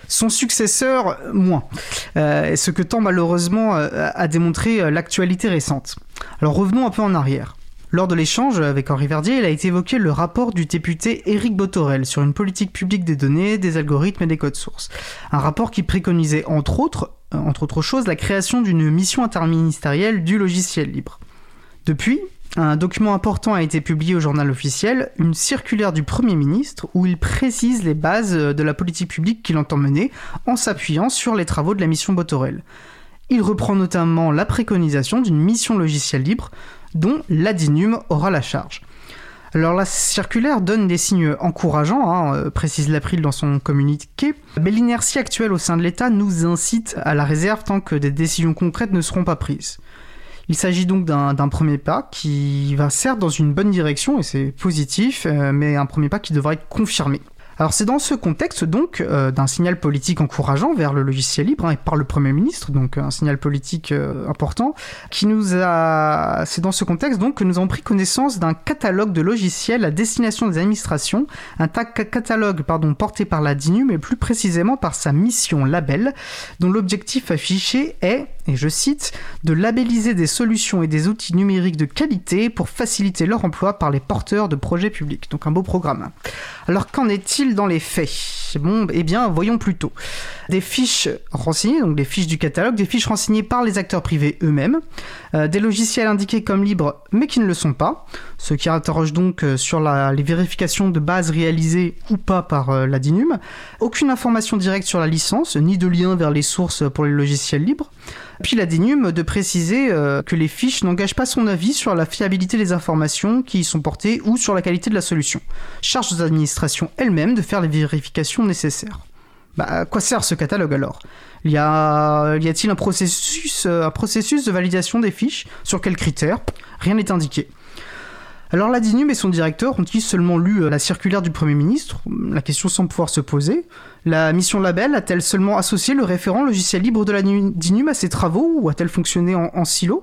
Son successeur, moins. Euh, ce que tend malheureusement euh, a démontré euh, l'actualité récente. Alors revenons un peu en arrière. Lors de l'échange avec Henri Verdier, il a été évoqué le rapport du député Éric Botorel sur une politique publique des données, des algorithmes et des codes sources. Un rapport qui préconisait entre autres, entre autres choses, la création d'une mission interministérielle du logiciel libre. Depuis, un document important a été publié au journal officiel, une circulaire du Premier ministre où il précise les bases de la politique publique qu'il entend mener en s'appuyant sur les travaux de la mission Botorel. Il reprend notamment la préconisation d'une mission logicielle libre dont l'ADINUM aura la charge. Alors la circulaire donne des signes encourageants, hein, euh, précise l'April dans son communiqué, mais l'inertie actuelle au sein de l'État nous incite à la réserve tant que des décisions concrètes ne seront pas prises. Il s'agit donc d'un premier pas qui va certes dans une bonne direction, et c'est positif, euh, mais un premier pas qui devra être confirmé. Alors c'est dans ce contexte donc euh, d'un signal politique encourageant vers le logiciel libre hein, et par le Premier ministre, donc un signal politique euh, important, qui nous a... C'est dans ce contexte donc que nous avons pris connaissance d'un catalogue de logiciels à destination des administrations, un catalogue pardon, porté par la DINU, mais plus précisément par sa mission label, dont l'objectif affiché est, et je cite, de labelliser des solutions et des outils numériques de qualité pour faciliter leur emploi par les porteurs de projets publics. Donc un beau programme. Alors qu'en est-il dans les faits? Bon, eh bien, voyons plutôt. Des fiches renseignées, donc des fiches du catalogue, des fiches renseignées par les acteurs privés eux-mêmes, euh, des logiciels indiqués comme libres mais qui ne le sont pas, ce qui interroge donc euh, sur les vérifications de base réalisées ou pas par euh, la DINUM, aucune information directe sur la licence, ni de lien vers les sources pour les logiciels libres, puis la DINUM de préciser euh, que les fiches n'engagent pas son avis sur la fiabilité des informations qui y sont portées ou sur la qualité de la solution. Charge aux administrations elles-mêmes de faire les vérifications nécessaires. Bah, à quoi sert ce catalogue alors? Y, a, y a-t-il un processus, euh, un processus de validation des fiches? Sur quels critères? Rien n'est indiqué. Alors la DINUM et son directeur ont-ils seulement lu euh, la circulaire du Premier ministre? La question semble pouvoir se poser. La mission label a-t-elle seulement associé le référent logiciel libre de la DINUM à ses travaux ou a-t-elle fonctionné en, en silo?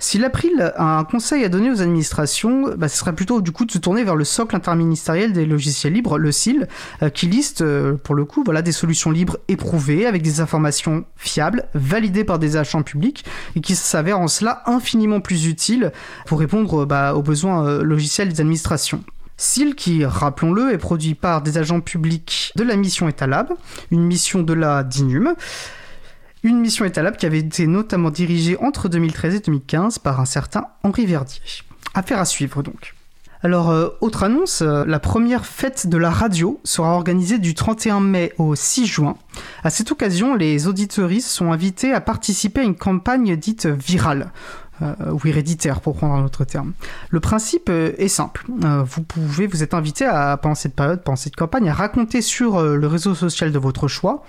Si l'April a un conseil à donner aux administrations, bah, ce serait plutôt du coup de se tourner vers le socle interministériel des logiciels libres, le SIL, euh, qui liste euh, pour le coup voilà, des solutions libres éprouvées avec des informations fiables, validées par des agents publics et qui s'avèrent en cela infiniment plus utiles pour répondre bah, aux besoins euh, logiciels des administrations. SIL qui, rappelons-le, est produit par des agents publics de la mission Etalab, une mission de la DINUM, une mission étalable qui avait été notamment dirigée entre 2013 et 2015 par un certain Henri Verdier. Affaire à suivre donc. Alors, euh, autre annonce, euh, la première fête de la radio sera organisée du 31 mai au 6 juin. À cette occasion, les auditeuristes sont invités à participer à une campagne dite virale. Euh, ou héréditaire pour prendre un autre terme. Le principe est simple. Vous pouvez, vous êtes invité à, pendant cette période, pendant cette campagne, à raconter sur le réseau social de votre choix,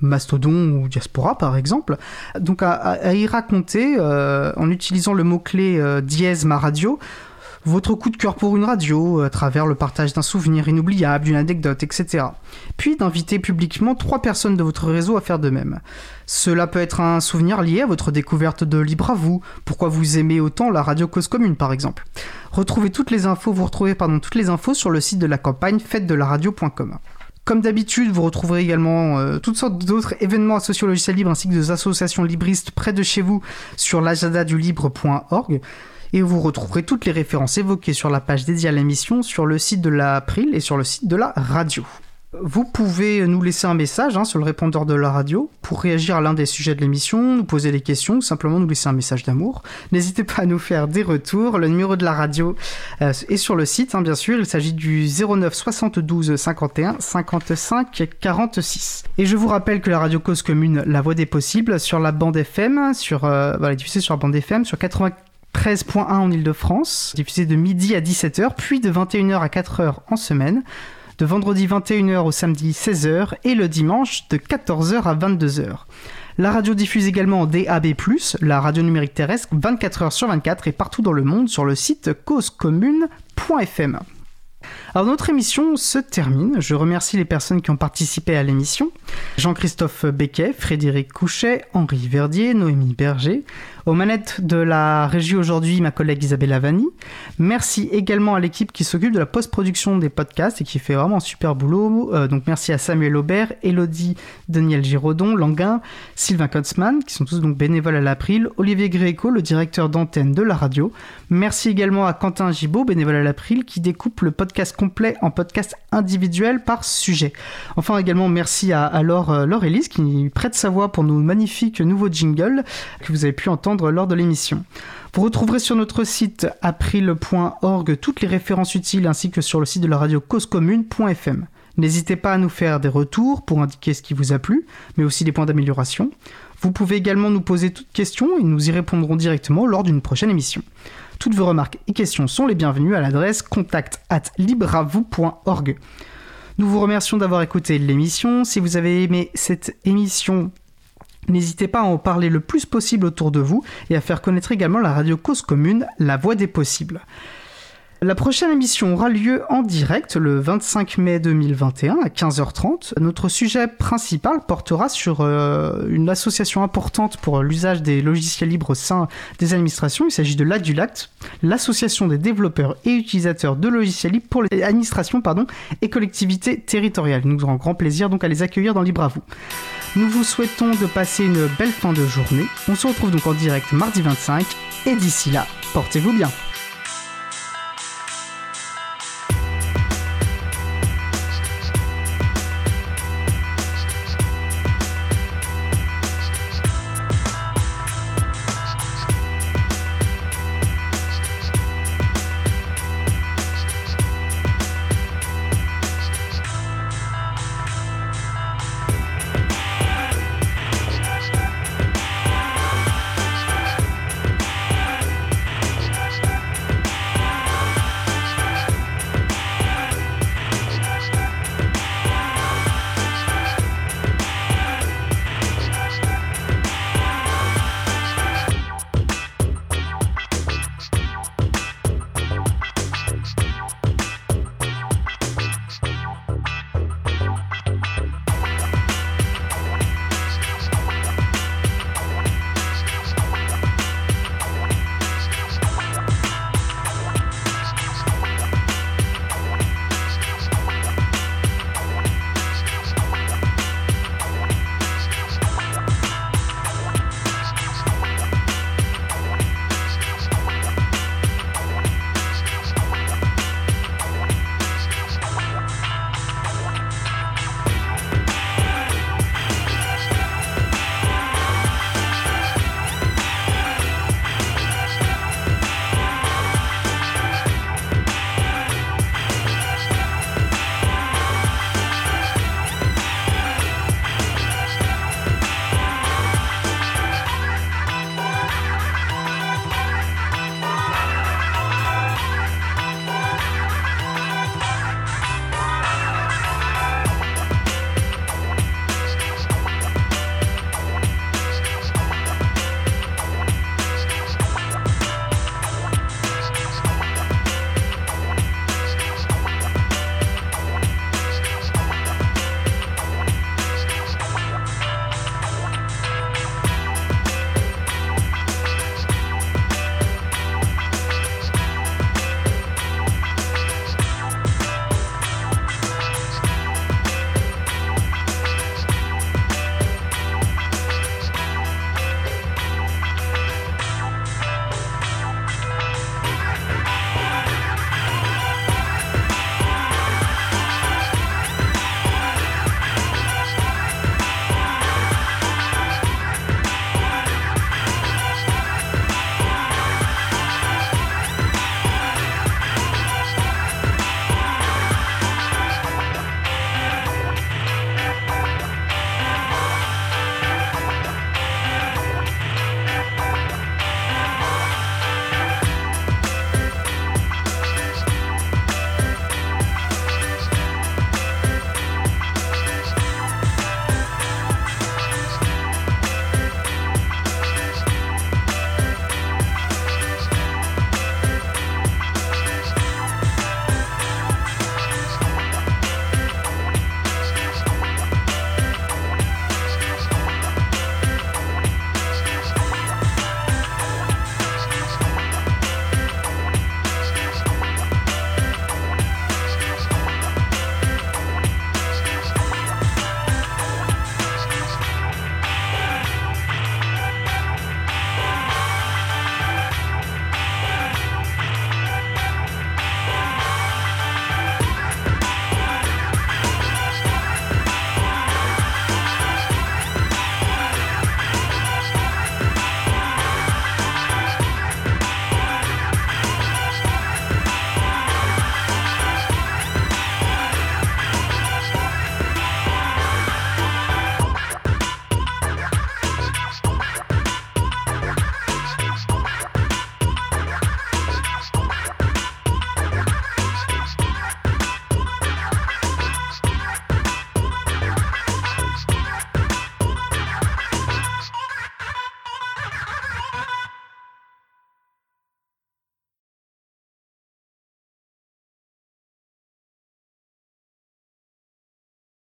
Mastodon ou Diaspora par exemple, donc à, y raconter en utilisant le mot-clé dièse ma radio votre coup de cœur pour une radio à travers le partage d'un souvenir inoubliable, d'une anecdote, etc. Puis d'inviter publiquement trois personnes de votre réseau à faire de même. Cela peut être un souvenir lié à votre découverte de Libre vous, pourquoi vous aimez autant la radio Cause Commune par exemple. Retrouvez toutes les infos, vous retrouvez pardon, toutes les infos sur le site de la campagne fête de la radio.com. Comme d'habitude, vous retrouverez également euh, toutes sortes d'autres événements associés au logiciel libre ainsi que des associations libristes près de chez vous sur l'agenda-du-libre.org et vous retrouverez toutes les références évoquées sur la page dédiée à l'émission sur le site de l'April et sur le site de la radio. Vous pouvez nous laisser un message hein, sur le répondeur de la radio pour réagir à l'un des sujets de l'émission, nous poser des questions ou simplement nous laisser un message d'amour. N'hésitez pas à nous faire des retours. Le numéro de la radio euh, est sur le site, hein, bien sûr. Il s'agit du 09 72 51 55 46. Et je vous rappelle que la radio Cause Commune, la voix des possibles, sur la bande FM, sur, euh, voilà, diffusée sur la bande FM, sur 80 13.1 en Ile-de-France, diffusée de midi à 17h, puis de 21h à 4h en semaine de vendredi 21h au samedi 16h et le dimanche de 14h à 22h. La radio diffuse également en DAB+, la radio numérique terrestre 24h sur 24 et partout dans le monde sur le site causecommune.fm. Alors notre émission se termine. Je remercie les personnes qui ont participé à l'émission. Jean-Christophe Becquet, Frédéric Couchet, Henri Verdier, Noémie Berger, aux manettes de la régie aujourd'hui, ma collègue Isabelle Avani. Merci également à l'équipe qui s'occupe de la post-production des podcasts et qui fait vraiment un super boulot. Euh, donc merci à Samuel Aubert, Elodie, Daniel Giraudon, Languin, Sylvain Kotzmann, qui sont tous donc bénévoles à l'April, Olivier Gréco, le directeur d'antenne de la radio. Merci également à Quentin Gibaud, bénévole à l'April, qui découpe le podcast en podcast individuel par sujet. Enfin également merci à, à Laure, euh, Laure Elise qui prête sa voix pour nos magnifiques nouveaux jingles que vous avez pu entendre lors de l'émission. Vous retrouverez sur notre site april.org toutes les références utiles ainsi que sur le site de la radio causecommune.fm. N'hésitez pas à nous faire des retours pour indiquer ce qui vous a plu, mais aussi des points d'amélioration. Vous pouvez également nous poser toutes questions et nous y répondrons directement lors d'une prochaine émission. Toutes vos remarques et questions sont les bienvenues à l'adresse contact at. Nous vous remercions d'avoir écouté l'émission. Si vous avez aimé cette émission, N'hésitez pas à en parler le plus possible autour de vous et à faire connaître également la radio Cause Commune, la voix des possibles. La prochaine émission aura lieu en direct le 25 mai 2021 à 15h30. Notre sujet principal portera sur euh, une association importante pour l'usage des logiciels libres au des administrations. Il s'agit de l'ADULACT, l'association des développeurs et utilisateurs de logiciels libres pour les administrations et collectivités territoriales. Nous aurons grand plaisir donc à les accueillir dans Libre à vous. Nous vous souhaitons de passer une belle fin de journée. On se retrouve donc en direct mardi 25 et d'ici là, portez-vous bien.